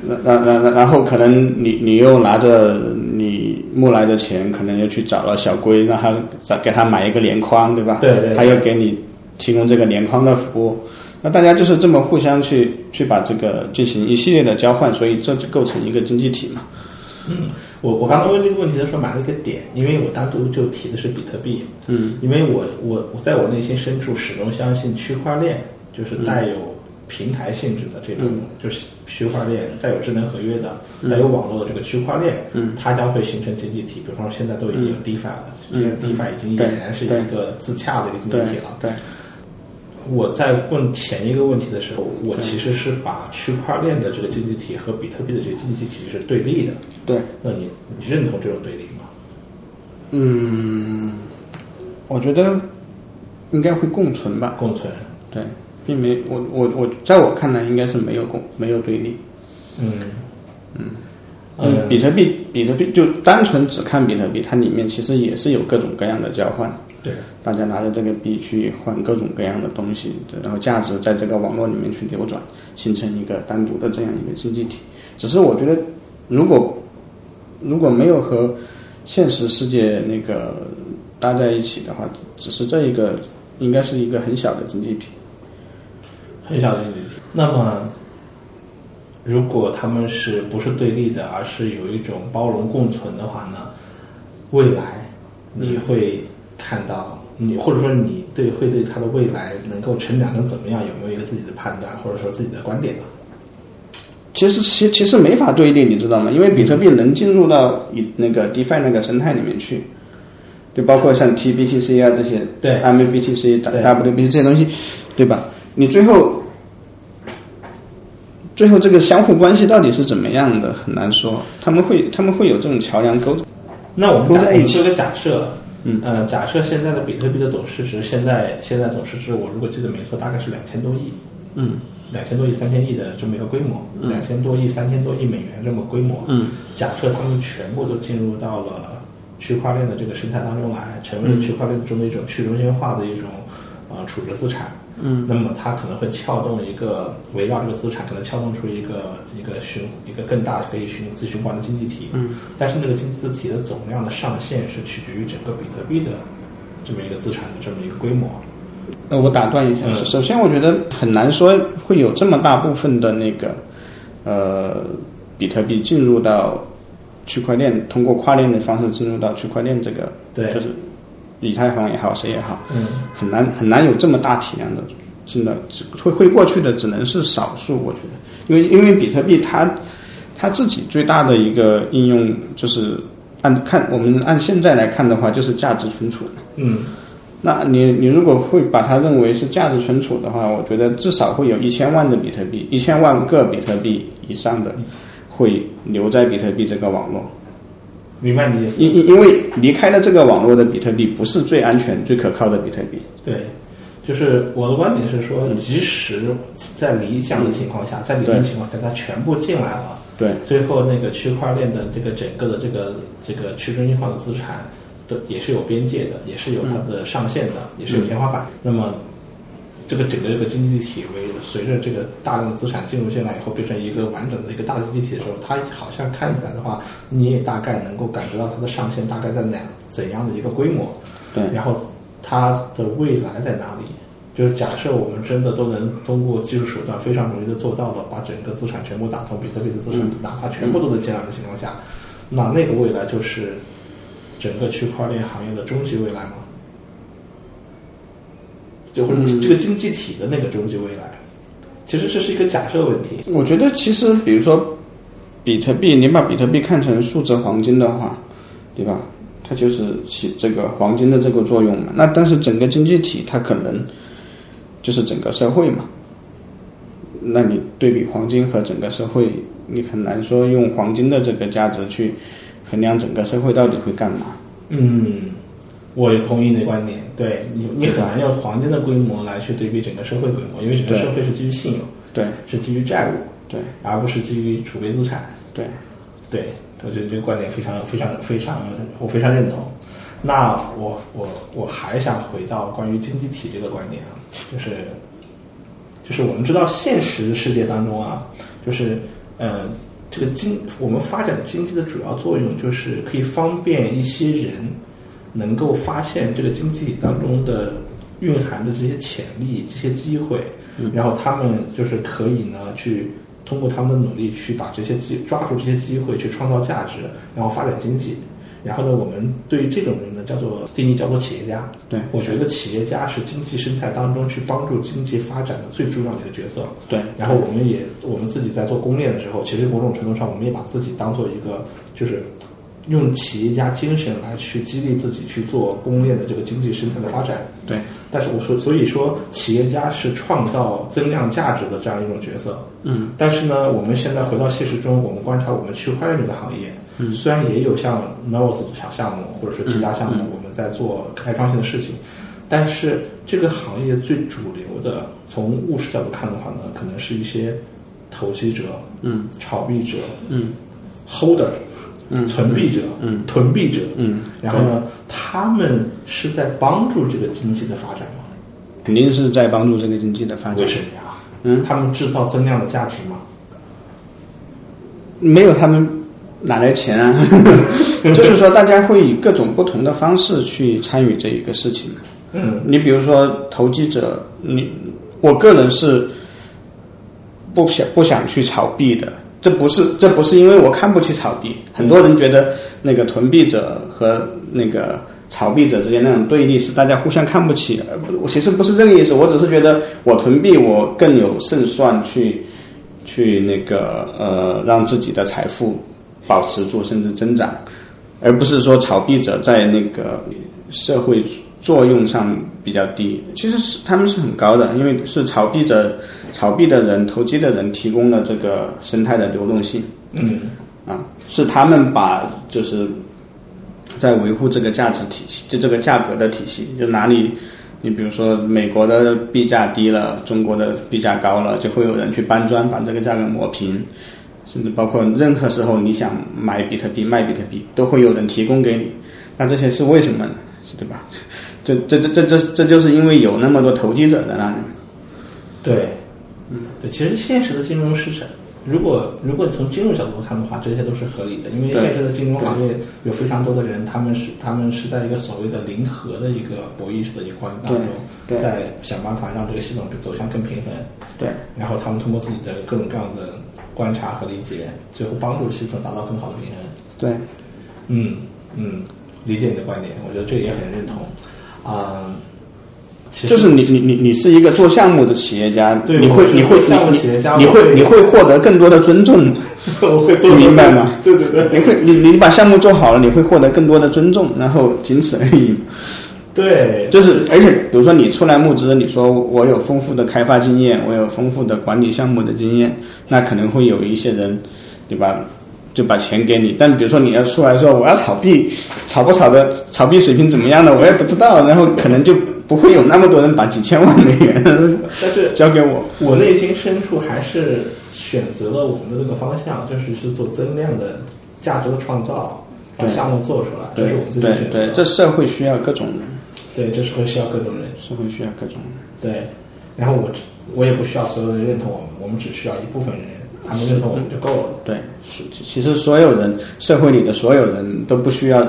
然然然然后可能你你又拿着你募来的钱，可能又去找了小龟，让他再给他买一个连筐，对吧？对对对他又给你提供这个连筐的服务，那大家就是这么互相去去把这个进行一系列的交换，所以这就构成一个经济体嘛。我我刚刚问这个问题的时候埋了一个点，因为我单独就提的是比特币，嗯，因为我我我在我内心深处始终相信区块链就是带有平台性质的这种，就是区块链带有智能合约的、带有网络的这个区块链，嗯，它将会形成经济体。比方说现在都已经有 DeFi 了，现在 DeFi 已经俨然是一个自洽的一个经济体了。对，我在问前一个问题的时候，我其实是把区块链的这个经济体和比特币的这个经济体是对立的。对，那你你认同这种对立吗？嗯，我觉得应该会共存吧。共存，对，并没我我我在我看来应该是没有共没有对立。嗯嗯，嗯，比特币，比特币就单纯只看比特币，它里面其实也是有各种各样的交换，对，大家拿着这个币去换各种各样的东西，然后价值在这个网络里面去流转，形成一个单独的这样一个经济体。只是我觉得，如果如果没有和现实世界那个搭在一起的话，只是这一个应该是一个很小的经济体。很小的经济体。那么，如果他们是不是对立的，而是有一种包容共存的话呢？未来你会看到，你或者说你对会对他的未来能够成长成怎么样，有没有一个自己的判断，或者说自己的观点呢？其实其其实没法对立，你知道吗？因为比特币能进入到以那个 DeFi 那个生态里面去，就包括像 TBTC 啊这些，对 MBTC、对 WBTC 这些东西，对吧？你最后最后这个相互关系到底是怎么样的，很难说。他们会他们会有这种桥梁沟。那我们勾在一起假我们做一个假设，嗯，呃，假设现在的比特币的总市值，现在现在总市值，我如果记得没错，大概是两千多亿，嗯两千多亿、三千亿的这么一个规模，两千多亿、三千多亿美元这么规模。嗯假设他们全部都进入到了区块链的这个生态当中来，成为了区块链中的一种去中心化的一种呃储值资产。嗯，那么它可能会撬动一个围绕这个资产，可能撬动出一个一个循一个更大可以循自循环的经济体。嗯，但是那个经济体的总量的上限是取决于整个比特币的这么一个资产的这么一个规模。呃，我打断一下，嗯首先我觉得很难说会有这么大部分的那个呃比特币进入到区块链，通过跨链的方式进入到区块链这个，对就是以太坊也好，谁也好，嗯，很难很难有这么大体量的，真的只会会过去的只能是少数，我觉得，因为因为比特币它它自己最大的一个应用就是按看我们按现在来看的话，就是价值存储。嗯，那你你如果会把它认为是价值存储的话，我觉得至少会有一千万的比特币，一千万个比特币以上的会留在比特币这个网络。明白你的意思。因因因为离开了这个网络的比特币不是最安全、最可靠的比特币。对，就是我的观点是说，即使在理想的情况下，在理论情况下，它全部进来了，对，最后那个区块链的这个整个的这个这个去中心化的资产的也是有边界的，也是有它的上限的，也是有天花板。那么这个整个这个经济体为随着这个大量的资产进入进来以后，变成一个完整的一个大经济体的时候，它好像看起来的话，你也大概能够感觉到它的上限大概在哪怎样的一个规模。对然后它的未来在哪里？就是假设我们真的都能通过技术手段非常容易的做到了，把整个资产全部打通，比特币的资产、哪怕全部都能进来的情况下，那那个未来就是整个区块链行业的终极未来吗？就或者这个经济体的那个终极未来，其实这是一个假设问题。我觉得其实比如说比特币，你把比特币看成数字黄金的话，对吧？它就是起这个黄金的这个作用嘛。那但是整个经济体它可能就是整个社会嘛。那你对比黄金和整个社会，你很难说用黄金的这个价值去衡量整个社会到底会干嘛。嗯，我也同意你的观点。对你，你很难用黄金的规模来去对比整个社会规模，因为整个社会是基于信用，对是基于债务，对而不是基于储备资产。对，对，我觉得这个观点非常非常非常，我非常认同。那我我我还想回到关于经济体这个观点啊，就是就是我们知道现实世界当中啊，就是呃这个经我们发展经济的主要作用就是可以方便一些人能够发现这个经济体当中的蕴含的这些潜力、这些机会，然后他们就是可以呢去通过他们的努力去把这些机抓住这些机会去创造价值，然后发展经济。然后呢，我们对于这种人呢叫做定义叫做企业家。对我觉得企业家是经济生态当中去帮助经济发展的最重要的一个角色。对然后我们也我们自己在做公链的时候，其实某种程度上，我们也把自己当做一个就是用企业家精神来去激励自己去做公链的这个经济生态的发展。对但是我说，所以说企业家是创造增量价值的这样一种角色。嗯。但是呢，我们现在回到现实中，我们观察我们区块链这个行业，嗯，虽然也有像 Novos 的小项目，或者是其他项目，我们在做开创性的事情，但是这个行业最主流的，从务实角度看的话呢，可能是一些投机者、嗯炒币者、嗯 holder、嗯存币者、嗯囤币者，嗯，然后呢，他们是在帮助这个经济的发展吗？肯定是在帮助这个经济的发展为。什么呀？嗯，他们制造增量的价值吗？没有他们哪来钱啊？就是说，大家会以各种不同的方式去参与这一个事情。嗯你比如说投机者，你我个人是不想不想去炒币的。这不是这不是因为我看不起炒币，很多人觉得那个囤币者和那个炒币者之间那种对立是大家互相看不起。而我其实不是这个意思，我只是觉得我囤币我更有胜算去去那个呃让自己的财富保持住甚至增长，而不是说炒币者在那个社会作用上比较低。其实是他们是很高的，因为是炒币者、炒币的人、投机的人提供了这个生态的流动性嗯啊，是他们把就是在维护这个价值体系，就这个价格的体系，就哪里。你比如说，美国的币价低了，中国的币价高了，就会有人去搬砖把这个价格磨平，甚至包括任何时候你想买比特币、卖比特币，都会有人提供给你。那这些是为什么呢？对吧？这这这这这这就是因为有那么多投机者在那里。对，嗯，对，其实现实的金融市场，如果如果从金融角度看的话，这些都是合理的，因为现实的金融行业有非常多的人，他们是他们是在一个所谓的零和的一个博弈式的一个环境当中，在想办法让这个系统走向更平衡，对然后他们通过自己的各种各样的观察和理解，最后帮助系统达到更好的平衡。对，嗯嗯，理解你的观点，我觉得这个也很认同。啊、其实就是你你你你是一个做项目的企业家，对你会你会你会你会获得更多的尊重，我会做明白吗？对对对你会你你把项目做好了，你会获得更多的尊重，然后仅此而已。对，就是而且比如说你出来募资，你说我有丰富的开发经验，我有丰富的管理项目的经验，那可能会有一些人，对吧？就把钱给你，但比如说你要出来说我要炒币，炒不炒的炒币水平怎么样的我也不知道，然后可能就不会有那么多人把几千万美元 但是 交给我。我内心深处还是选择了我们的这个方向，就是是做增量的价值的创造，把项目做出来，这是我们自己对选择这社会需要各种人，对，这社会需要各种人。社会需要各种人。对，然后我只我也不需要所有人认同我们，我们只需要一部分人，他们认同我们就够了。对，是其实所有人，社会里的所有人都不需要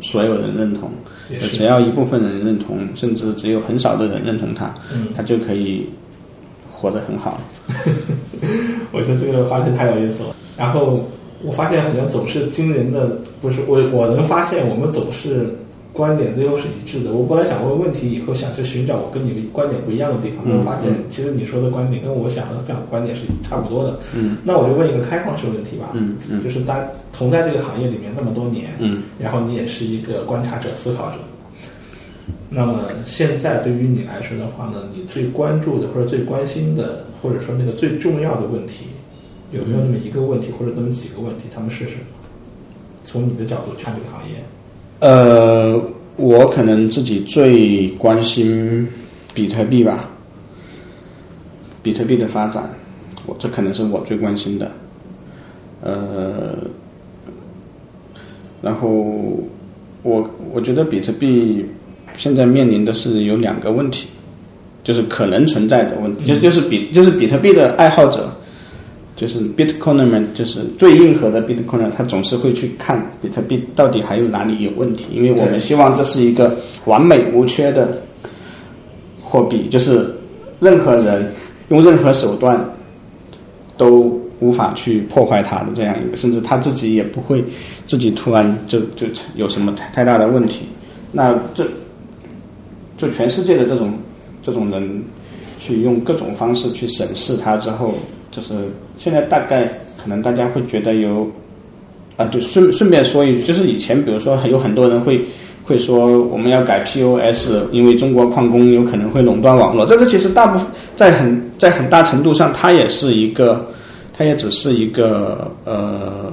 所有人认同，只要一部分人认同，甚至只有很少的人认同他，嗯他就可以活得很好。我觉得这个话题太有意思了。然后我发现好像总是惊人的，不是我我能发现我们总是观点最后是一致的。我本来想问问题，以后想去寻找我跟你的观点不一样的地方，但我发现其实你说的观点跟我想的这样的观点是差不多的。嗯，那我就问一个开放式问题吧。嗯嗯就是大同在这个行业里面这么多年，嗯，然后你也是一个观察者、思考者。那么现在对于你来说的话呢，你最关注的或者最关心的，或者说那个最重要的问题，有没有那么一个问题或者那么几个问题？他们是什么？从你的角度去看这个行业，呃，我可能自己最关心比特币吧，比特币的发展，我这可能是我最关心的。呃，然后我我觉得比特币现在面临的是有两个问题，就是可能存在的问题，就就是比就是比特币的爱好者。就是 Bitcoiner 们，就是最硬核的 Bitcoiner，他总是会去看比特币到底还有哪里有问题，因为我们希望这是一个完美无缺的货币，就是任何人用任何手段都无法去破坏它的这样一个，甚至他自己也不会自己突然就就有什么太太大的问题。那这就全世界的这种这种人去用各种方式去审视它之后，就是现在大概可能大家会觉得有啊，对，顺顺便说一句，就是以前比如说有很多人会会说我们要改 POS，因为中国矿工有可能会垄断网络，这个其实大部分在很在很大程度上，它也是一个，它也只是一个呃。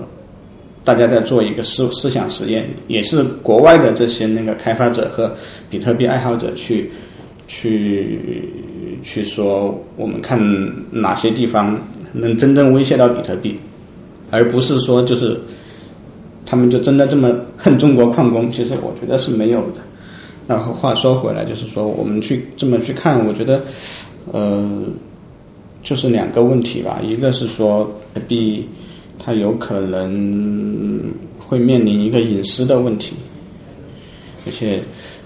大家在做一个思思想实验，也是国外的这些那个开发者和比特币爱好者去去去说，我们看哪些地方能真正威胁到比特币，而不是说就是他们就真的这么恨中国矿工。其实我觉得是没有的。然后话说回来，就是说我们去这么去看，我觉得呃，就是两个问题吧。一个是说比特币它有可能会面临一个隐私的问题，而且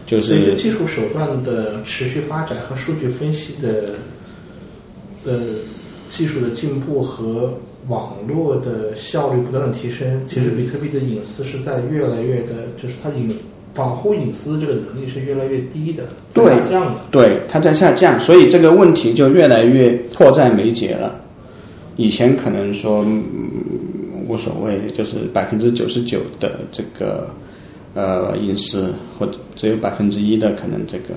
就是随着技术手段的持续发展和数据分析的呃技术的进步和网络的效率不断的提升，其实比特币的隐私是在越来越的，就是它隐保护隐私这个能力是越来越低的，下降的。对，它在下降，所以这个问题就越来越迫在眉睫了。以前可能说、嗯、无所谓，就是百分之九十九的这个呃隐私，或者只有百分之一的可能这个，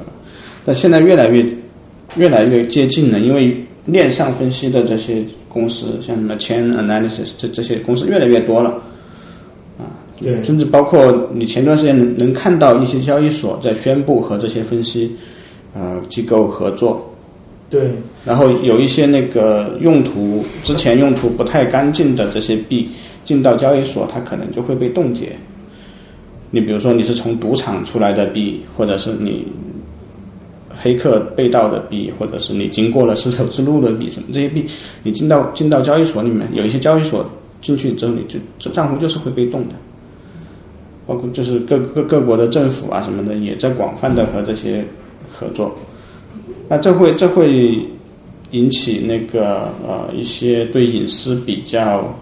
但现在越来越越来越接近了，因为链上分析的这些公司，像什么 Chain Analysis 这这些公司越来越多了。啊对，甚至包括你前段时间能能看到一些交易所在宣布和这些分析呃机构合作，对，然后有一些那个用途之前用途不太干净的这些币进到交易所，它可能就会被冻结。你比如说你是从赌场出来的币，或者是你黑客被盗的币，或者是你经过了丝绸之路的币，什么这些币，你进到进到交易所里面，有一些交易所进去之后，你就这账户就是会被冻的。包括就是各各各国的政府啊什么的，也在广泛的和这些合作。那这会这会引起那个呃一些对隐私比较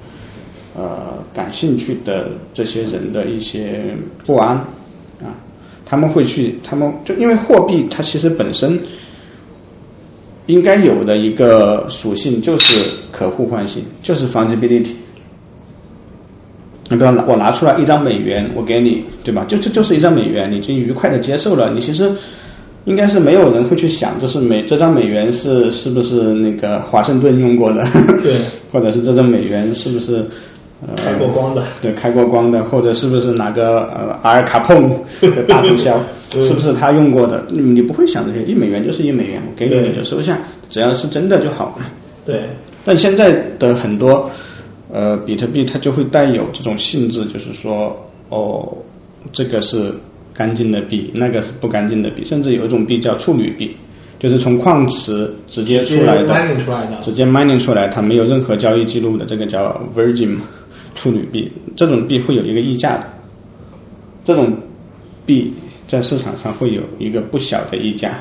呃感兴趣的这些人的一些不安，他们会去，他们就因为货币它其实本身应该有的一个属性就是可互换性，就是 fungibility。你比方我拿出来一张美元，我给你，对吧？就这就是一张美元，你已经愉快的接受了，你其实。应该是没有人会去想，这是美这张美元是是不是那个华盛顿用过的？对，或者是这张美元是不是呃开过光的？对，开过光的，或者是不是哪个呃阿尔卡彭的大毒枭，是不是他用过的？你你不会想这些，一美元就是一美元，我给你你就收下，只要是真的就好了。对，但现在的很多呃比特币它就会带有这种性质，就是说哦，这个是。干净的币，那个是不干净的币，甚至有一种币叫处女币，就是从矿池直接出来的，直接 mining 出来，它没有任何交易记录的，这个叫 virgin 处女币。这种币会有一个溢价的，这种币在市场上会有一个不小的溢价。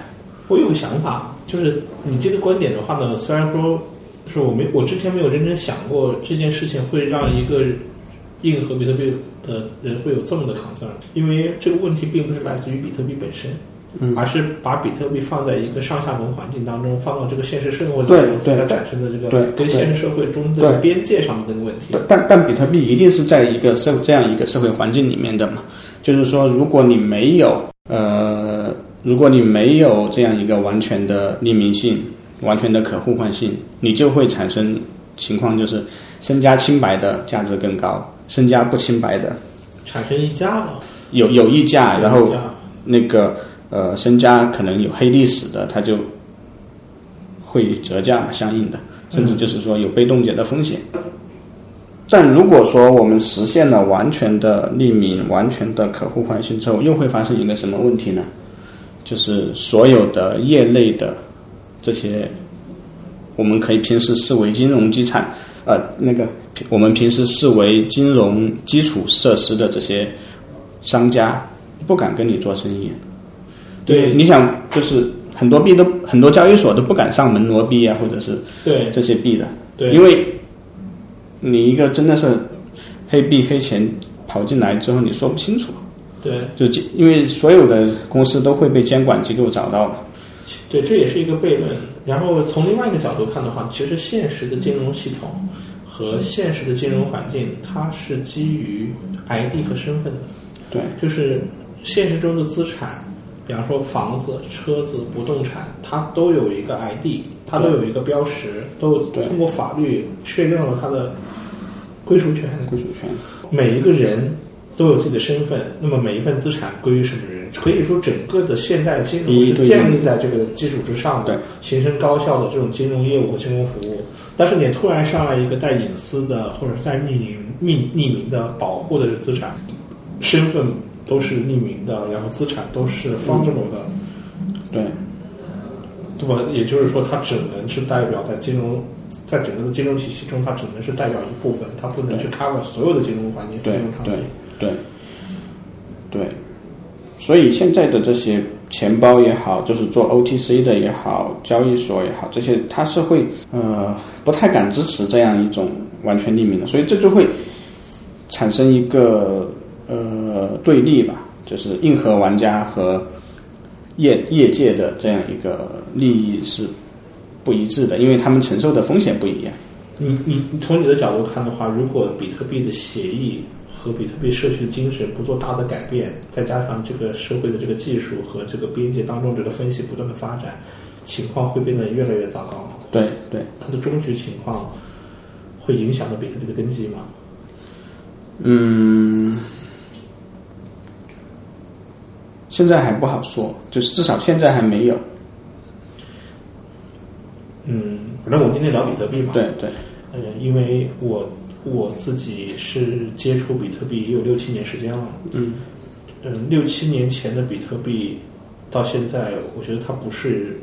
我有个想法，就是你这个观点的话呢，虽然说是我没我之前没有认真想过这件事情会让一个。硬核比特币的人会有这么的 concern，因为这个问题并不是来自于比特币本身，而是把比特币放在一个上下文环境当中，放到这个现实社会当中，它产生的这个跟现实社会中的边界上的这个问题。但但比特币一定是在一个社这样一个社会环境里面的嘛？就是说，如果你没有呃，如果你没有这样一个完全的匿名性、完全的可互换性，你就会产生情况，就是身家清白的价值更高。身家不清白的，产生溢价了。有有溢价，然后那个呃，身家可能有黑历史的，他就会折价，相应的，甚至就是说有被冻结的风险。但如果说我们实现了完全的匿名、完全的可互换性之后，又会发生一个什么问题呢？就是所有的业内的这些，我们可以平时视为金融资产，呃，那个。我们平时视为金融基础设施的这些商家不敢跟你做生意，对，你想就是很多币都很多交易所都不敢上门挪币啊，或者是对这些币的，对，因为你一个真的是黑币黑钱跑进来之后，你说不清楚，对，就因为所有的公司都会被监管机构找到嘛，对，这也是一个悖论。然后从另外一个角度看的话，其实现实的金融系统。和现实的金融环境，它是基于 ID 和身份的。对，就是现实中的资产，比方说房子、车子、不动产，它都有一个 ID，它都有一个标识，都通过法律确认了它的归属权。归属权。每一个人都有自己的身份，那么每一份资产归于什么人？可以说，整个的现代金融是建立在这个基础之上的，形成高效的这种金融业务和金融服务。但是你突然上来一个带隐私的，或者是带匿名、匿匿名的保护的资产，身份都是匿名的，然后资产都是方正的，对，对吧？也就是说，它只能是代表在金融，在整个的金融体系中，它只能是代表一部分，它不能去 cover 所有的金融环境、金融场景。对，对。所以现在的这些钱包也好，就是做 OTC 的也好，交易所也好，这些它是会呃不太敢支持这样一种完全匿名的，所以这就会产生一个呃对立吧，就是硬核玩家和业业界的这样一个利益是不一致的，因为他们承受的风险不一样。你你从你的角度看的话，如果比特币的协议。和比特币社区的精神不做大的改变，再加上这个社会的这个技术和这个边界当中这个分析不断的发展，情况会变得越来越糟糕。对对，它的终局情况会影响到比特币的根基吗？嗯，现在还不好说，就是至少现在还没有。嗯，反正我们今天聊比特币嘛。对对。嗯，因为我。我自己是接触比特币也有六七年时间了。嗯，嗯，六七年前的比特币到现在，我觉得它不是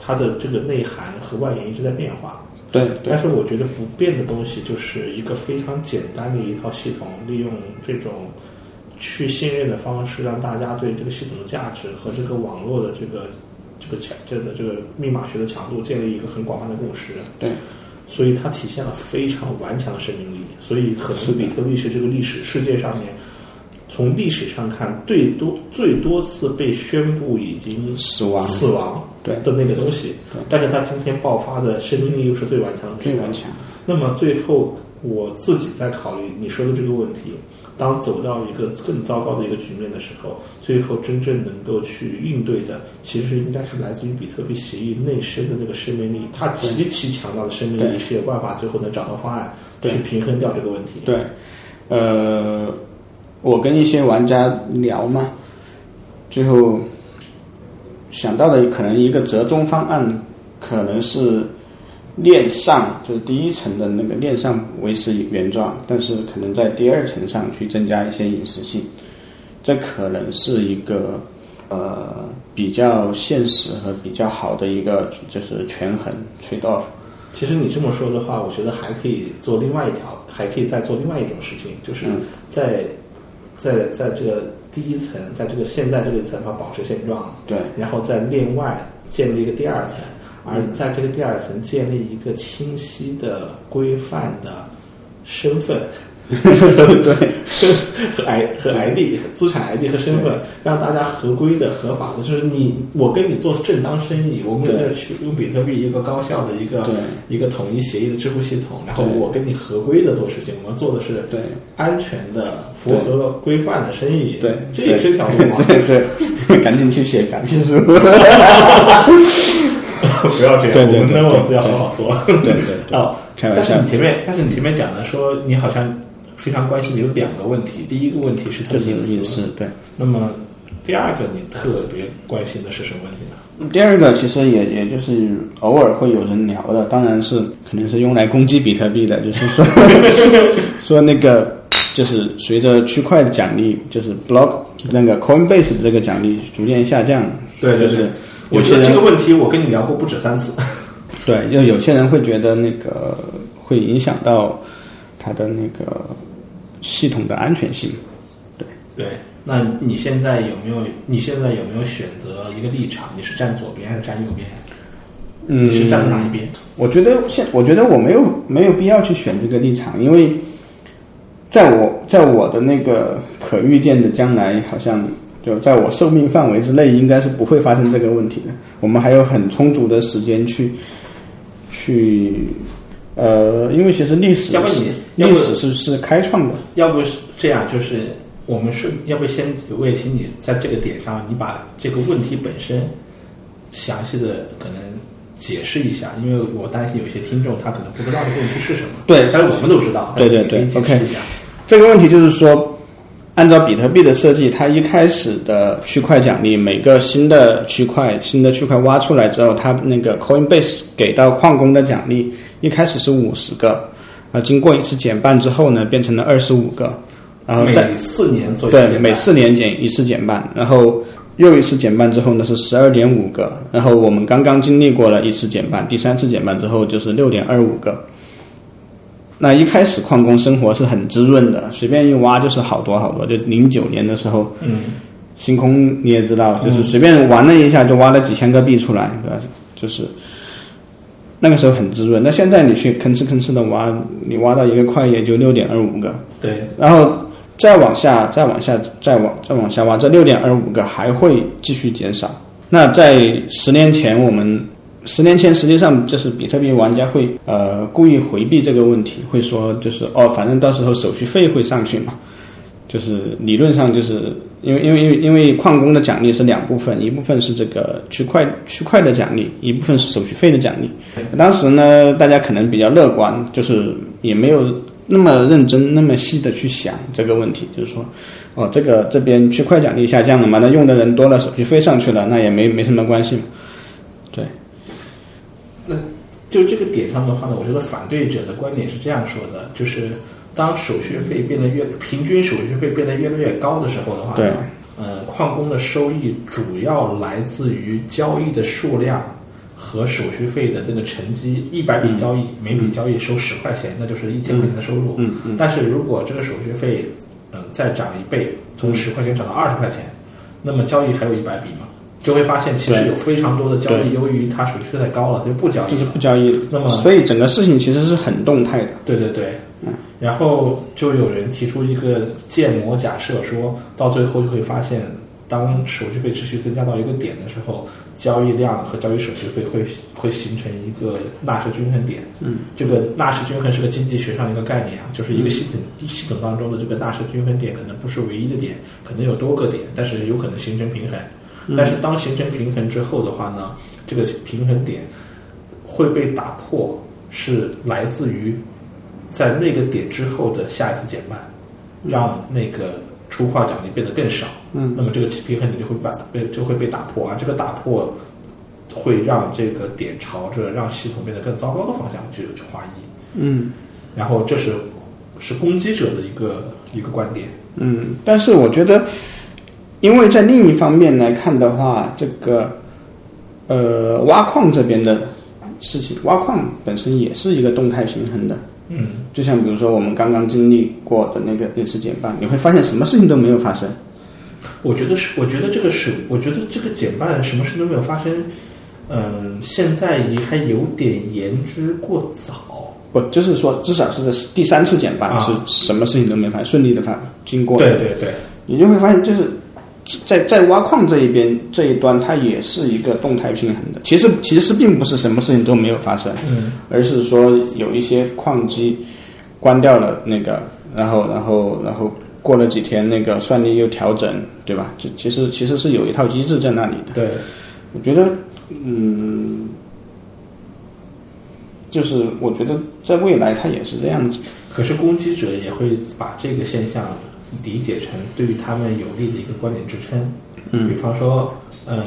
它的这个内涵和外延一直在变化。对，但是我觉得不变的东西就是一个非常简单的一套系统，利用这种去信任的方式，让大家对这个系统的价值和这个网络的这个这个强这个这个密码学的强度建立一个很广泛的共识。对，所以它体现了非常顽强的生命力。所以可能比特币是这个历史世界上面，从历史上看最多最多次被宣布已经死亡死亡对的那个东西。但是它今天爆发的生命力又是最顽强的那个。最顽强。那么最后我自己在考虑你说的这个问题，当走到一个更糟糕的一个局面的时候，最后真正能够去应对的，其实应该是来自于比特币协议内生的那个生命力，它极其强大的生命力对是有办法最后能找到方案对去平衡掉这个问题。对，呃，我跟一些玩家聊嘛，最后想到的可能一个折中方案，可能是链上就是第一层的那个链上维持原状，但是可能在第二层上去增加一些隐私性，这可能是一个呃比较现实和比较好的一个就是权衡 trade off。其实你这么说的话，我觉得还可以做另外一条，还可以再做另外一种事情，就是嗯在在在这个第一层，在这个现在这个层它保持现状，对然后在另外建立一个第二层，而在这个第二层建立一个清晰的、规范的身份。对和 I 和 ID 资产 ID 和身份，让大家合规的、合法的，就是你我跟你做正当生意，我们去用比特币一个高效的一个一个统一协议的支付系统，然后我跟你合规的做事情，我们做的是对安全的、符合规范的生意，对，这也是一条路嘛。对对，赶紧去写感谢书。不要这样，对对我们对 Nervous 对要好好做。对对对哦，开玩笑但是你前面，但是你前面讲的说，你好像非常关心的有两个问题，第一个问题是它就的隐是隐私，对。那么第二个你特别关心的是什么问题呢？第二个其实也也就是偶尔会有人聊的，当然是肯定是用来攻击比特币的，就是说 说那个就是随着区块奖励，就是 block 那个 Coinbase 的这个奖励逐渐下降，对就是我觉得这个问题我跟你聊过不止三次。对，就有些人会觉得那个会影响到他的那个系统的安全性。对，那你现在有没有？你现在有没有选择一个立场？你是站左边还是站右边？嗯，你是站哪一边？我觉得现，我觉得我没有没有必要去选这个立场，因为在我在我的那个可预见的将来，好像就在我寿命范围之内，应该是不会发生这个问题的。我们还有很充足的时间去去呃，因为其实历史历史是是开创的，要不是这样，就是我们是要不先，我也请你在这个点上，你把这个问题本身详细的可能解释一下，因为我担心有些听众他可能不知道这个问题是什么。对但是我们都知道。对对对但是你可以解释一下。这个问题就是说，按照比特币的设计，它一开始的区块奖励，每个新的区块、新的区块挖出来之后，它那个 Coinbase 给到矿工的奖励，一开始是五十个，啊，经过一次减半之后呢，变成了二十五个，然后再每四年做一次对每四年减一次减半，然后又一次减半之后呢是十二点五个，然后我们刚刚经历过了一次减半，第三次减半之后就是六点二五个。那一开始矿工生活是很滋润的，随便一挖就是好多好多。就零九年的时候，嗯，星空你也知道，就是随便玩了一下就挖了几千个币出来，对吧？就是那个时候很滋润。那现在你去吭哧吭哧的挖，你挖到一个块也就六点二五个，对，然后再往下，再往下，再往再往下挖，这六点二五个还会继续减少。那在十年前，我们十年前实际上就是比特币玩家会呃故意回避这个问题，会说就是哦，反正到时候手续费会上去嘛，就是理论上就是因为因为因为因为矿工的奖励是两部分，一部分是这个区块区块的奖励，一部分是手续费的奖励。当时呢，大家可能比较乐观，就是也没有那么认真、那么细的去想这个问题，就是说，哦，这个这边区块奖励下降了嘛，那用的人多了，手续费上去了，那也没没什么关系嘛。对，就这个点上的话呢，我觉得反对者的观点是这样说的，就是当手续费变得越平均手续费变得越来越高的时候的话对呢，呃，矿工的收益主要来自于交易的数量和手续费的那个乘积。一百笔交易，每笔交易收十块钱，那就是一千块钱的收入。嗯嗯但是如果这个手续费呃再涨一倍，从十块钱涨到二十块钱，那么交易还有一百笔吗？就会发现其实有非常多的交易，由于它手续费太高了，就不交易了就是不。交易。那么所以整个事情其实是很动态的。对对对，嗯然后就有人提出一个建模假设，说到最后就会发现，当手续费持续增加到一个点的时候，交易量和交易手续费会会形成一个纳什均衡点。嗯，这个纳什均衡是个经济学上的一个概念啊，就是一个系统、系统当中的这个纳什均衡点可能不是唯一的点，可能有多个点，但是有可能形成平衡。但是当形成平衡之后的话呢，这个平衡点会被打破，是来自于在那个点之后的下一次减半，让那个出块奖励变得更少。嗯，那么这个平衡点就会把被就会被打破啊，这个打破会让这个点朝着让系统变得更糟糕的方向去去划移。嗯然后这是是攻击者的一个一个观点。嗯，但是我觉得，因为在另一方面来看的话，这个呃挖矿这边的事情，挖矿本身也是一个动态平衡的。嗯，就像比如说我们刚刚经历过的那个那次减半，你会发现什么事情都没有发生。我觉得是，我觉得这个是，我觉得这个减半什么事都没有发生。嗯，现在也还有点言之过早。不，就是说至少是第三次减半啊是什么事情都没发生，顺利的发经过。对对对，你就会发现，就是在在挖矿这一边这一端，它也是一个动态平衡的。其实其实并不是什么事情都没有发生，嗯，而是说有一些矿机关掉了那个，然后然后然后过了几天，那个算力又调整，对吧？这其实其实是有一套机制在那里的。对，我觉得，嗯，就是我觉得在未来它也是这样子。可是攻击者也会把这个现象理解成对于他们有利的一个观点支撑。嗯比方说，呃，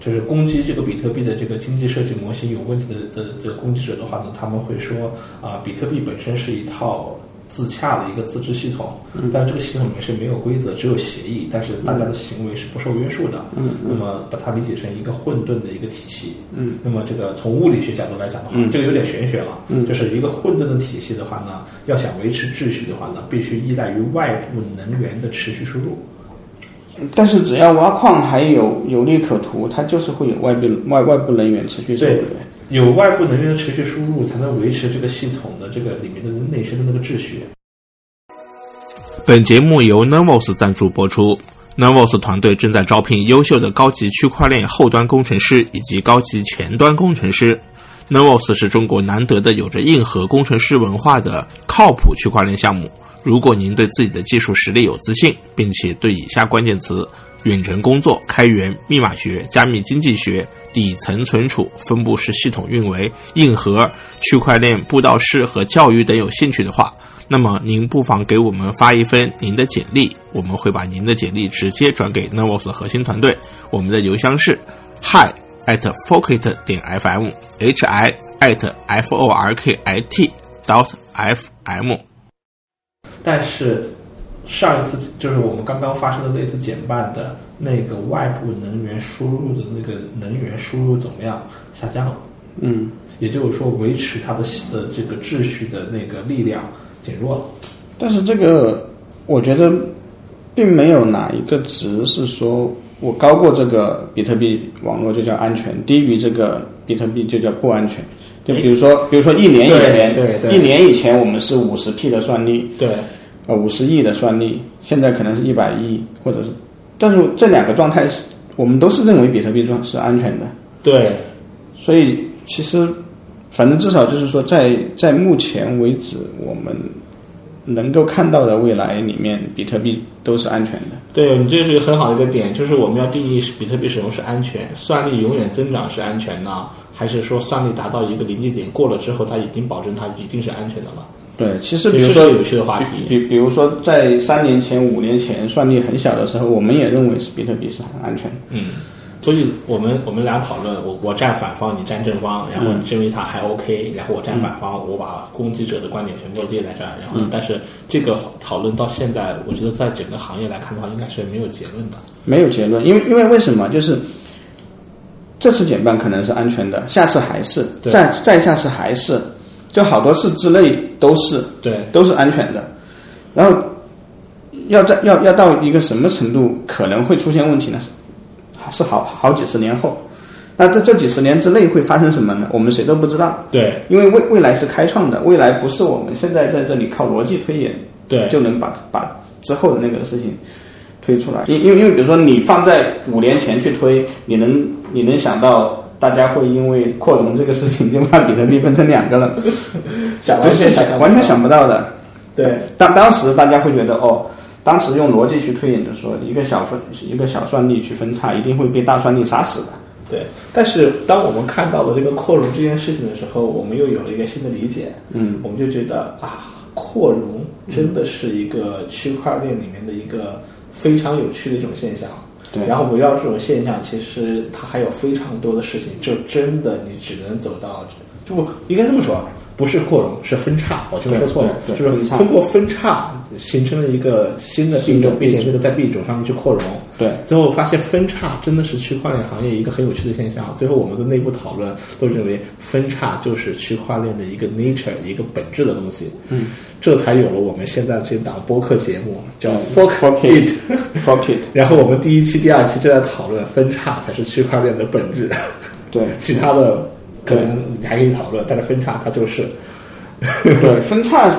就是攻击这个比特币的这个经济设计模型有问题的的这个攻击者的话呢，他们会说啊、比特币本身是一套自洽的一个自治系统，但这个系统里面是没有规则，只有协议，但是大家的行为是不受约束的。嗯那么把它理解成一个混沌的一个体系。嗯，那么这个从物理学角度来讲的话，嗯这个有点玄学了。嗯就是一个混沌的体系的话呢，要想维持秩序的话呢，必须依赖于外部能源的持续输入。但是只要挖矿还有有利可图，它就是会有外部外外部能源持续走，对对对？有外部能源的持续输入，才能维持这个系统的这个里面的内生的那个秩序。本节目由 Nervos 赞助播出。Nervos 团队正在招聘优秀的高级区块链后端工程师以及高级前端工程师。Nervos 是中国难得的有着硬核工程师文化的靠谱区块链项目。如果您对自己的技术实力有自信，并且对以下关键词“远程工作、开源、密码学、加密经济学、底层存储、分布式系统运维、硬核、区块链布道师和教育等有兴趣的话，那么您不妨给我们发一份您的简历，我们会把您的简历直接转给 Novos 核心团队。我们的邮箱是 hi at forkit 点 fm，h i at f o r k i t dot f m。但是上一次就是我们刚刚发生的类似减半的那个外部能源输入的那个能源输入总量下降了，嗯，也就是说维持它的的这个秩序的那个力量减弱了。但是这个我觉得并没有哪一个值是说我高过这个比特币网络就叫安全，低于这个比特币就叫不安全。就比如说，比如说一年以前，对对对。一年以前我们是五十 P 的算力，对，呃，五十亿的算力，现在可能是一百亿，或者是，但是这两个状态是，我们都是认为比特币状是安全的，对，所以其实，反正至少就是说在，在目前为止，我们能够看到的未来里面，比特币都是安全的。对你这是一个很好的一个点，就是我们要定义比特币使用是安全，算力永远增长是安全呢，还是说算力达到一个临界点过了之后，它已经保证它一定是安全的了？对，其实比如说有趣的话题。比比如说在三年前、五年前算力很小的时候，我们也认为是比特币是很安全的。嗯，所以我们我们俩讨论，我我站反方，你站正方，然后嗯你认为它还 OK，然后我站反方，我把攻击者的观点全部列在这儿，然后但是这个讨论到现在，我觉得在整个行业来看的话，应该是没有结论的。没有结论，因为因为为什么？就是这次减半可能是安全的，下次还是，再再下次还是，就好多次之内都是对，都是安全的。然后要在要要到一个什么程度可能会出现问题呢？是好好几十年后。那在这几十年之内会发生什么呢？我们谁都不知道。对因为未未来是开创的，未来不是我们现在在这里靠逻辑推演对就能把把之后的那个事情推出来。因因为因为比如说你放在五年前去推，你能你能想到大家会因为扩容这个事情就把比特币分成两个了，想完全想完全想不到的。对当当时大家会觉得哦，当时用逻辑去推演的说，一个小分一个小算力去分叉，一定会被大算力杀死的。对，但是当我们看到了这个扩容这件事情的时候，我们又有了一个新的理解。嗯，我们就觉得啊，扩容真的是一个区块链里面的一个非常有趣的一种现象。对。然后围绕这种现象，其实它还有非常多的事情，就真的你只能走到，就应该这么说，不是扩容，是分叉。我前面说错了，就是通过分叉形成了一个新的币种，并且这个在币种上面去扩容。对，最后发现分叉真的是区块链行业一个很有趣的现象。最后我们的内部讨论都认为分叉就是区块链的一个 nature 一个本质的东西。嗯，这才有了我们现在这档播客节目叫 Fork Fork It。Fork it，然后我们第一期、第二期就在讨论分叉才是区块链的本质，对 其他的可能你还可以讨论，但是分叉它就是。对，分叉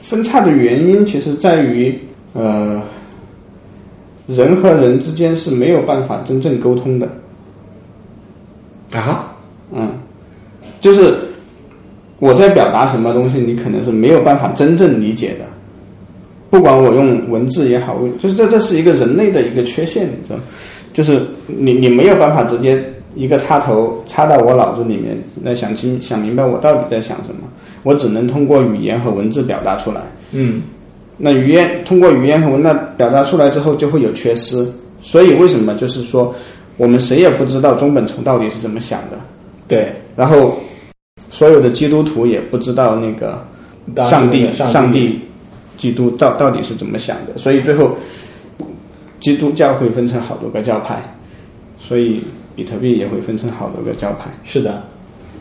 分叉的原因其实在于呃，人和人之间是没有办法真正沟通的。啊，嗯，就是我在表达什么东西，你可能是没有办法真正理解的。不管我用文字也好，就是这这是一个人类的一个缺陷，你知道吗？就是你你没有办法直接一个插头插到我脑子里面那想清想明白我到底在想什么，我只能通过语言和文字表达出来。嗯，那语言通过语言和文字表达出来之后，就会有缺失。所以为什么就是说，我们谁也不知道中本聪到底是怎么想的，对，然后所有的基督徒也不知道那个上帝、那个上帝。上帝、基督到到底是怎么想的，所以最后基督教会分成好多个教派，所以比特币也会分成好多个教派。是的，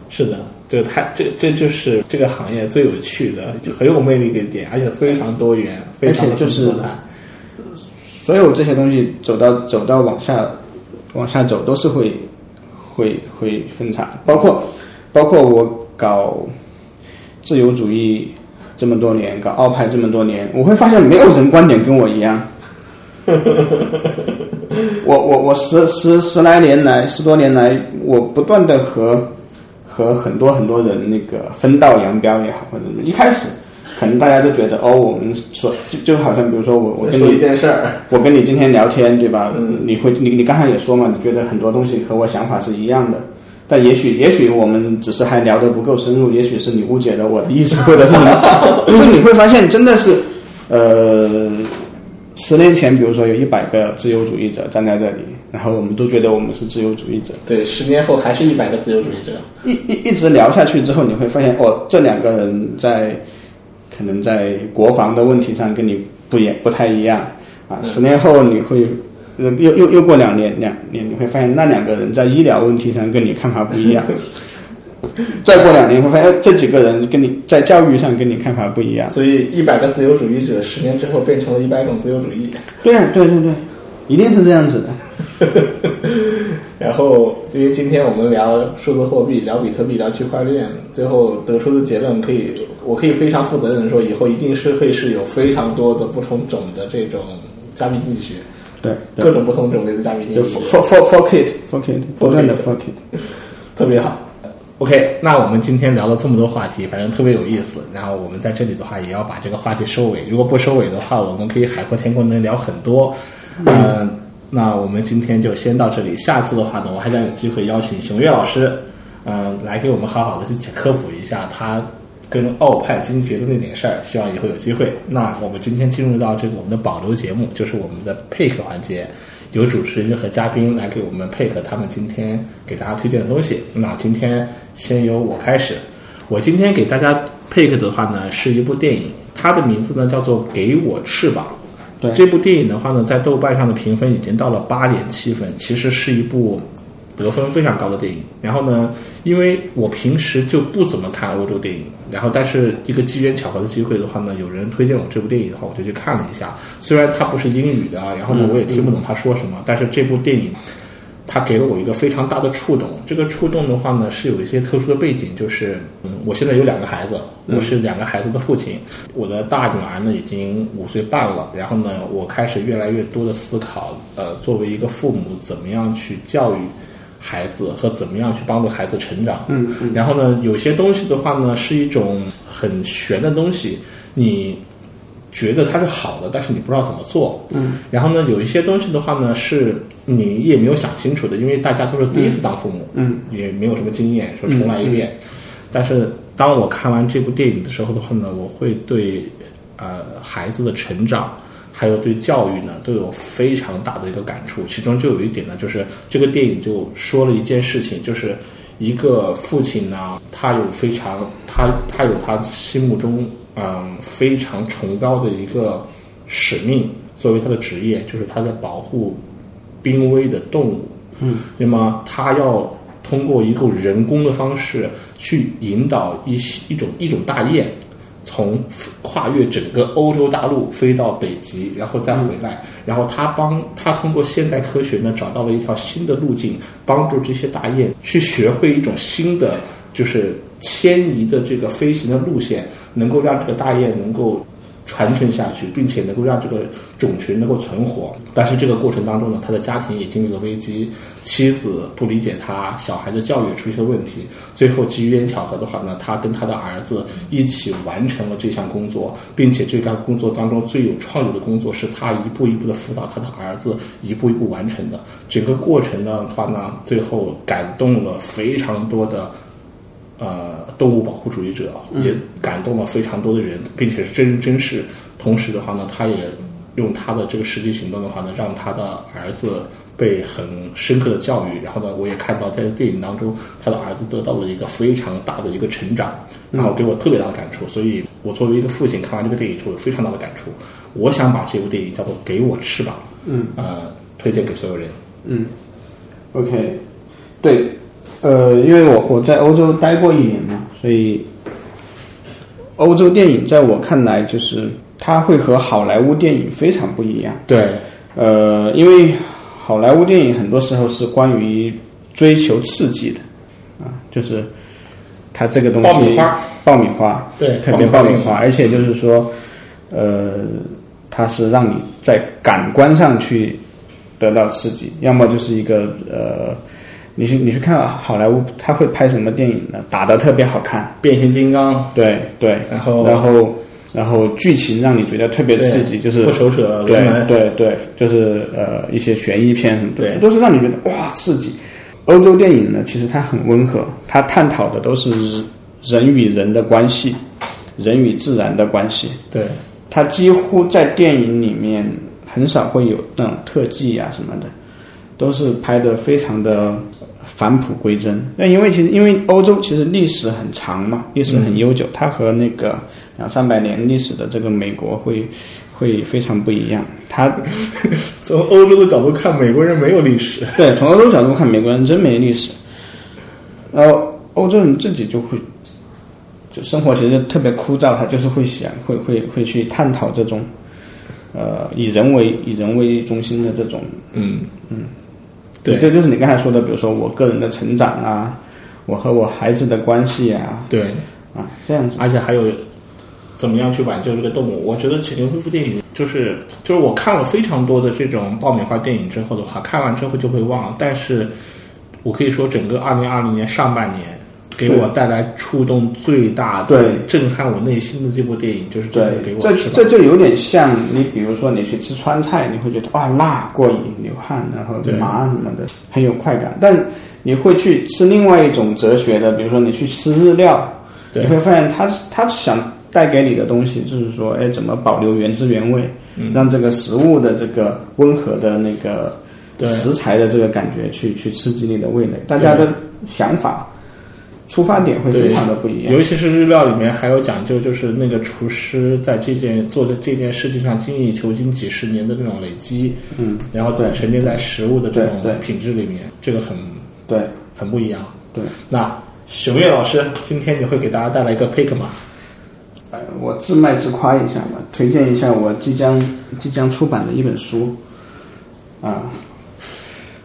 是的，这个太这这就是这个行业最有趣的、就很有魅力的一点，而且非常多元，非常的而且就是。所有这些东西走到走到往下往下走都是会会会分叉，包括包括我搞自由主义这么多年，搞奥派这么多年，我会发现没有人观点跟我一样。我我我十十十来年来十多年来，我不断的和和很多很多人那个分道扬镳也好，或者一开始可能大家都觉得哦，我们说就就好像比如说我我跟说你一件事儿，我跟你今天聊天，对吧？嗯你会你你刚才也说嘛，你觉得很多东西和我想法是一样的，但也许也许我们只是还聊得不够深入，也许是你误解了我的意思，或者是什么，就是你会发现真的是，呃，十年前比如说有一百个自由主义者站在这里，然后我们都觉得我们是自由主义者，对，十年后还是一百个自由主义者。一一一直聊下去之后，你会发现哦，这两个人在可能在国防的问题上跟你不也不太一样啊。十年后你会呃又又又过两年两年，你会发现那两个人在医疗问题上跟你看法不一样。再过两年会发现哎这几个人跟你在教育上跟你看法不一样。所以一百个自由主义者，十年之后变成了一百种自由主义。对对对对，一定是这样子的。然后，因为今天我们聊数字货币、聊比特币、聊区块链，最后得出的结论可以，我可以非常负责任的说，以后一定是会是有非常多的不同种的这种加密经济学，对各，种不同种类的加密经就济学 for。for for it for it 不断的 for it。特别好。OK，那我们今天聊了这么多话题，反正特别有意思。然后我们在这里的话，也要把这个话题收尾。如果不收尾的话，我们可以海阔天空能聊很多。嗯、那我们今天就先到这里。下次的话呢，我还想有机会邀请熊岳老师，嗯、来给我们好好的去科普一下他跟奥派经济学的那点事儿。希望以后有机会。那我们今天进入到这个我们的保留节目，就是我们的配合环节。由主持人和嘉宾来给我们配合他们今天给大家推荐的东西。那今天先由我开始，我今天给大家配合的话呢，是一部电影，它的名字呢叫做《给我翅膀》。对这部电影的话呢，在豆瓣上的评分已经到了八点七分，其实是一部得分非常高的电影。然后呢，因为我平时就不怎么看欧洲电影，然后但是一个机缘巧合的机会的话呢，有人推荐我这部电影的话，我就去看了一下。虽然它不是英语的，然后呢我也听不懂他说什么，但是这部电影它给了我一个非常大的触动。这个触动的话呢，是有一些特殊的背景，就是嗯，我现在有两个孩子，我是两个孩子的父亲。我的大女儿呢已经五岁半了，然后呢，我开始越来越多的思考，呃，作为一个父母，怎么样去教育孩子和怎么样去帮助孩子成长。嗯嗯然后呢，有些东西的话呢，是一种很玄的东西，你觉得它是好的，但是你不知道怎么做。嗯。然后呢，有一些东西的话呢，是你也没有想清楚的，因为大家都是第一次当父母，嗯，也没有什么经验，说重来一遍。但是当我看完这部电影的时候的话呢，我会对呃孩子的成长。还有对教育呢，都有非常大的一个感触。其中就有一点呢，就是这个电影就说了一件事情，就是一个父亲呢，他有非常他他有他心目中嗯非常崇高的一个使命，作为他的职业，就是他在保护濒危的动物。嗯，那么他要通过一个人工的方式去引导一些一种一种大雁。从跨越整个欧洲大陆飞到北极，然后再回来，然后他帮他通过现代科学呢找到了一条新的路径，帮助这些大雁去学会一种新的就是迁移的这个飞行的路线，能够让这个大雁能够传承下去，并且能够让这个种群能够存活。但是这个过程当中呢，他的家庭也经历了危机，妻子不理解他，小孩的教育出现了问题。最后机缘巧合的话呢，他跟他的儿子一起完成了这项工作，并且这项工作当中最有创意的工作是他一步一步的辅导他的儿子一步一步完成的。整个过程的话呢，最后感动了非常多的。呃，动物保护主义者也感动了非常多的人，并且是真人真事。同时的话呢，他也用他的这个实际行动的话呢，让他的儿子被很深刻的教育。然后呢，我也看到在这电影当中，他的儿子得到了一个非常大的一个成长，然后给我特别大的感触。所以我作为一个父亲，看完这个电影之后有非常大的感触。我想把这部电影叫做《给我翅膀》，嗯，呃，推荐给所有人。嗯，OK，对，呃，因为我我在欧洲待过一年嘛，所以欧洲电影在我看来就是它会和好莱坞电影非常不一样。对，呃，因为好莱坞电影很多时候是关于追求刺激的，啊，就是它这个东西爆米花，爆米花，对，特别爆米花，而且就是说，呃，它是让你在感官上去得到刺激，要么就是一个呃，你去你去看好莱坞，他会拍什么电影呢？打得特别好看，变形金刚，对对，然后然后然后剧情让你觉得特别刺激，就是复仇者对联盟，对对，就是呃一些悬疑片什么的，都是让你觉得哇刺激。欧洲电影呢，其实它很温和，它探讨的都是人与人的关系，人与自然的关系。对它几乎在电影里面很少会有那种特技啊什么的，都是拍的非常的返璞归真。那因为其实因为欧洲其实历史很长嘛，历史很悠久，它和那个两三百年历史的这个美国会会非常不一样。它 从欧洲的角度看，美国人没有历史。对从欧洲角度看，美国人真没历史。然后欧洲人自己就会，就生活其实特别枯燥，他就是会想，会会会去探讨这种，呃，以人为以人为中心的这种，嗯嗯，对这就是你刚才说的，比如说我个人的成长啊，我和我孩子的关系啊，对，啊，这样子，而且还有怎么样去挽救这个动物？我觉得《请牛恢复》电影就是就是我看了非常多的这种爆米花电影之后的话，看完之后就会忘。但是我可以说，整个二零二零年上半年给我带来触动最大的、对。震撼我内心的这部电影，就是这对。部《给，我这就有点像你，比如说你去吃川菜，你会觉得哇辣过瘾、流汗，然后麻什么的，很有快感。但你会去吃另外一种哲学的，比如说你去吃日料，你会发现他他想带给你的东西就是说，哎，怎么保留原汁原味，嗯。让这个食物的这个温和的那个食材的这个感觉去去刺激你的味蕾。大家的想法出发点会非常的不一样。尤其是日料里面还有讲究，就是那个厨师在这件做的这件事情上精益求精几十年的这种累积，嗯，然后对沉淀在食物的这种品质里面，这个很对很不一样。对。那熊岳老师，今天你会给大家带来一个 pick 吗？呃，我自卖自夸一下吧，推荐一下我即将即将出版的一本书，啊，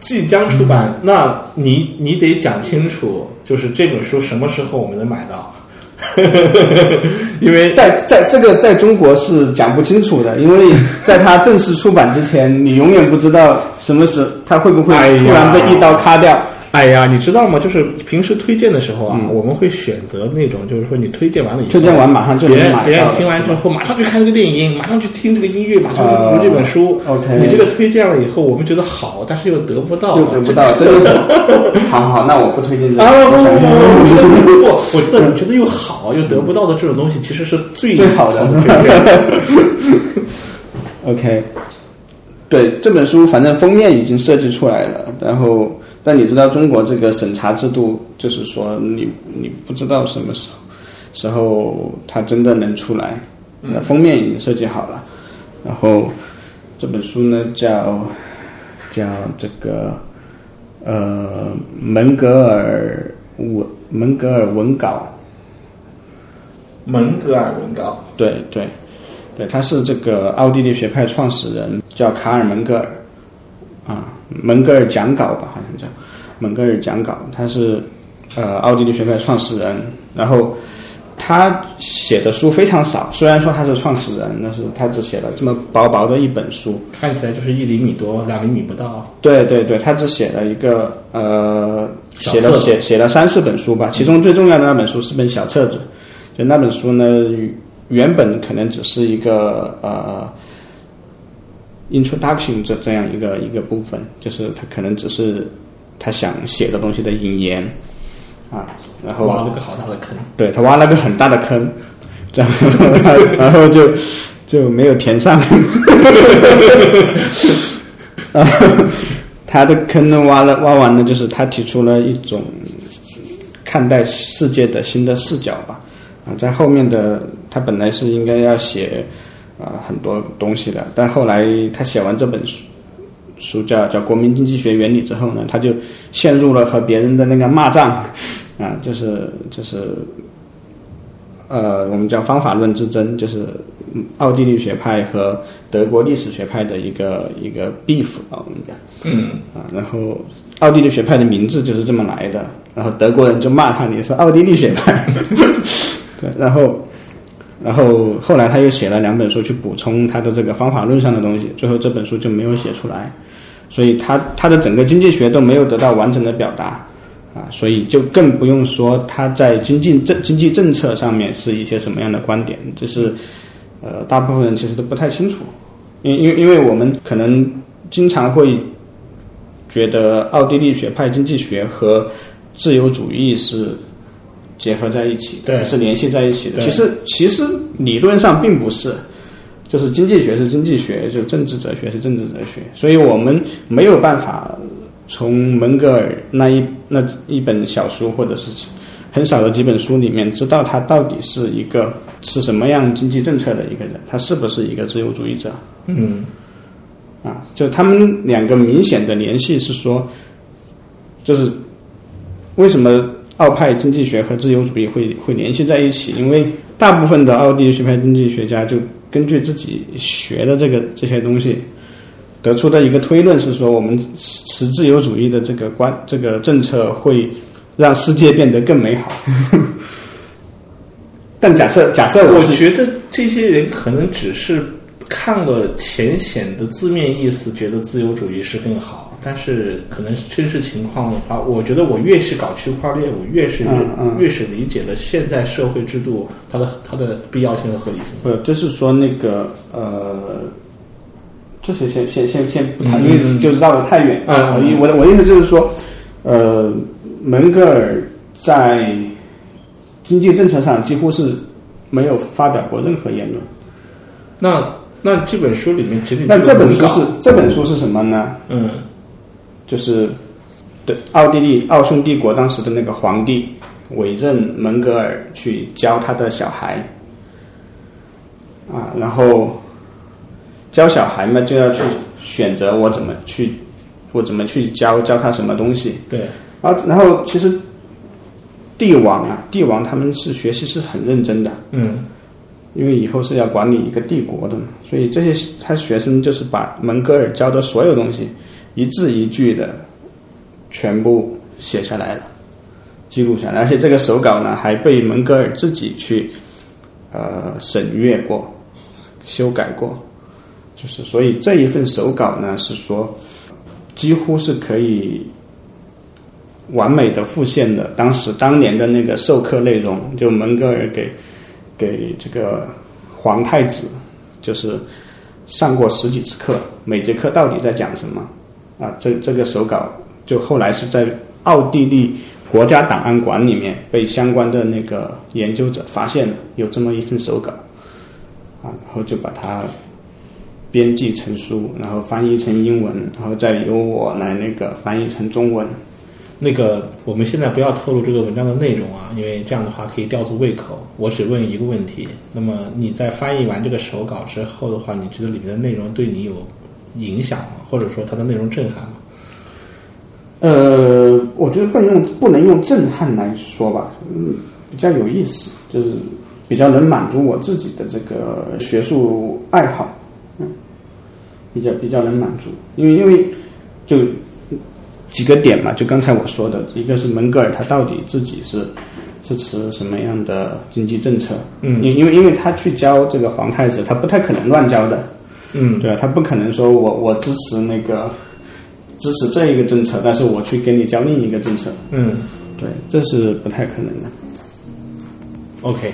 即将出版，那你你得讲清楚，就是这本书什么时候我们能买到？因为 在在这个在中国是讲不清楚的，因为在它正式出版之前，你永远不知道什么时它会不会 突然被一刀咔掉。哎呀，你知道吗？就是平时推荐的时候啊，我们会选择那种，就是说你推荐完了以后，嗯推荐完马上就别人别人听完之后，马上去看这个电影，马上去听这个音乐，马上去呃读这本书。OK 你这个推荐了以后，我们觉得好，但是又得不到，又得不到，对对对。好好好，那我不推荐这个。啊！不不不，我觉得不，我觉得你觉得又好又得不到的这种东西，其实是最最好的推荐。OK，对这本书，反正封面已经设计出来了，然后但你知道中国这个审查制度，就是说你你不知道什么时候时候它真的能出来，那封面已经设计好了，然后这本书呢叫叫这个呃门格尔文门格尔文稿。门格尔文稿，对对，对，他是这个奥地利学派创始人，叫卡尔门格尔，啊，门格尔讲稿吧，好像叫。蒙格尔讲稿，他是呃奥地利学派创始人，然后他写的书非常少，虽然说他是创始人，但是他只写了这么薄薄的一本书，看起来就是一厘米多，两厘米不到。对对对，他只写了一个呃，写了写写了三四本书吧，其中最重要的那本书是本小册子，就那本书呢，原本可能只是一个呃 introduction 这这样一个一个部分，就是他可能只是他想写的东西的引言啊，然后挖了个好大的坑。对他挖了个很大的坑，然 后然后就就没有填上。然 后他的坑呢挖了挖完了，就是他提出了一种看待世界的新的视角吧。啊，在后面的他本来是应该要写啊很多东西的，但后来他写完这本书。书叫叫《国民经济学原理》之后呢，他就陷入了和别人的那个骂战，啊，就是就是呃，我们叫方法论之争，就是嗯奥地利学派和德国历史学派的一个一个 beef 啊，我们讲，嗯，啊，然后奥地利学派的名字就是这么来的，然后德国人就骂他你是奥地利学派，对，然后然后后来他又写了两本书去补充他的这个方法论上的东西，最后这本书就没有写出来，所以他他的整个经济学都没有得到完整的表达。啊，所以就更不用说他在经济政经济政策上面是一些什么样的观点，就是呃，大部分人其实都不太清楚，因因因为我们可能经常会觉得奥地利学派经济学和自由主义是结合在一起的，对是联系在一起的。其实其实理论上并不是，就是经济学是经济学，就政治哲学是政治哲学，所以我们没有办法从门格尔那一那一本小书或者是很少的几本书里面知道他到底是一个是什么样经济政策的一个人，他是不是一个自由主义者？嗯，啊，就他们两个明显的联系是说，就是为什么奥派经济学和自由主义会会联系在一起？因为大部分的奥地利学派经济学家就根据自己学的这个这些东西，得出的一个推论是说，我们持自由主义的这个观这个政策会让世界变得更美好。但假设假设我觉得这些人可能只是看了浅显的字面意思，觉得自由主义是更好。但是可能真实情况的话，我觉得我越是搞区块链，我越是、嗯嗯越是理解了现代社会制度它的它的必要性和合理性。不，就是说那个呃，就是先先先先不谈，嗯因为就绕得太远。嗯啊嗯我的我的意思就是说，呃，门格尔在经济政策上几乎是没有发表过任何言论。那那这本书里面那这本书是这本书是什么呢？嗯就是对奥地利奥匈帝国当时的那个皇帝委任门格尔去教他的小孩，啊，然后教小孩嘛就要去选择我怎么去，我怎么去教教他什么东西。对。啊，然后其实帝王啊，帝王他们是学习是很认真的，嗯。因为以后是要管理一个帝国的嘛，所以这些他学生就是把门格尔教的所有东西一字一句的全部写下来了，记录下来，而且这个手稿呢还被蒙格尔自己去呃审阅过、修改过，就是所以这一份手稿呢是说几乎是可以完美的复现的当时当年的那个授课内容，就蒙格尔给给这个皇太子就是上过十几次课，每节课到底在讲什么？啊？这这个手稿就后来是在奥地利国家档案馆里面被相关的那个研究者发现了有这么一份手稿啊，然后就把它编辑成书，然后翻译成英文，然后再由我来那个翻译成中文。那个，我们现在不要透露这个文章的内容啊，因为这样的话可以吊足胃口。我只问一个问题：那么你在翻译完这个手稿之后的话，你觉得里面的内容对你有影响吗？或者说它的内容震撼吗？呃，我觉得不能用不能用震撼来说吧，嗯，比较有意思，就是比较能满足我自己的这个学术爱好，嗯，比较比较能满足，因为因为就几个点嘛，就刚才我说的，一个是门格尔他到底自己是是持什么样的经济政策，嗯因因为因为他去教这个皇太子，他不太可能乱教的，嗯对啊，他不可能说我我支持那个支持这一个政策，但是我去给你交另一个政策，嗯对，这是不太可能的。，OK，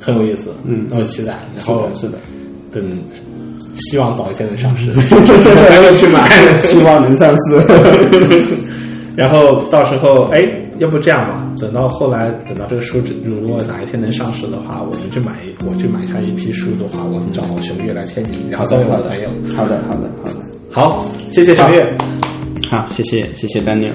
很有意思，嗯那我期待。然后是的，等，希望早一天能上市，赶紧去买。希望能上市。然后到时候，哎，要不这样吧，等到后来，等到这个书如果哪一天能上市的话，我就去买，我去买上一批书的话，我找熊月来签名，然后送给我的朋友。好的，好的，好的。好，谢谢熊月。好，谢谢，谢谢 Daniel。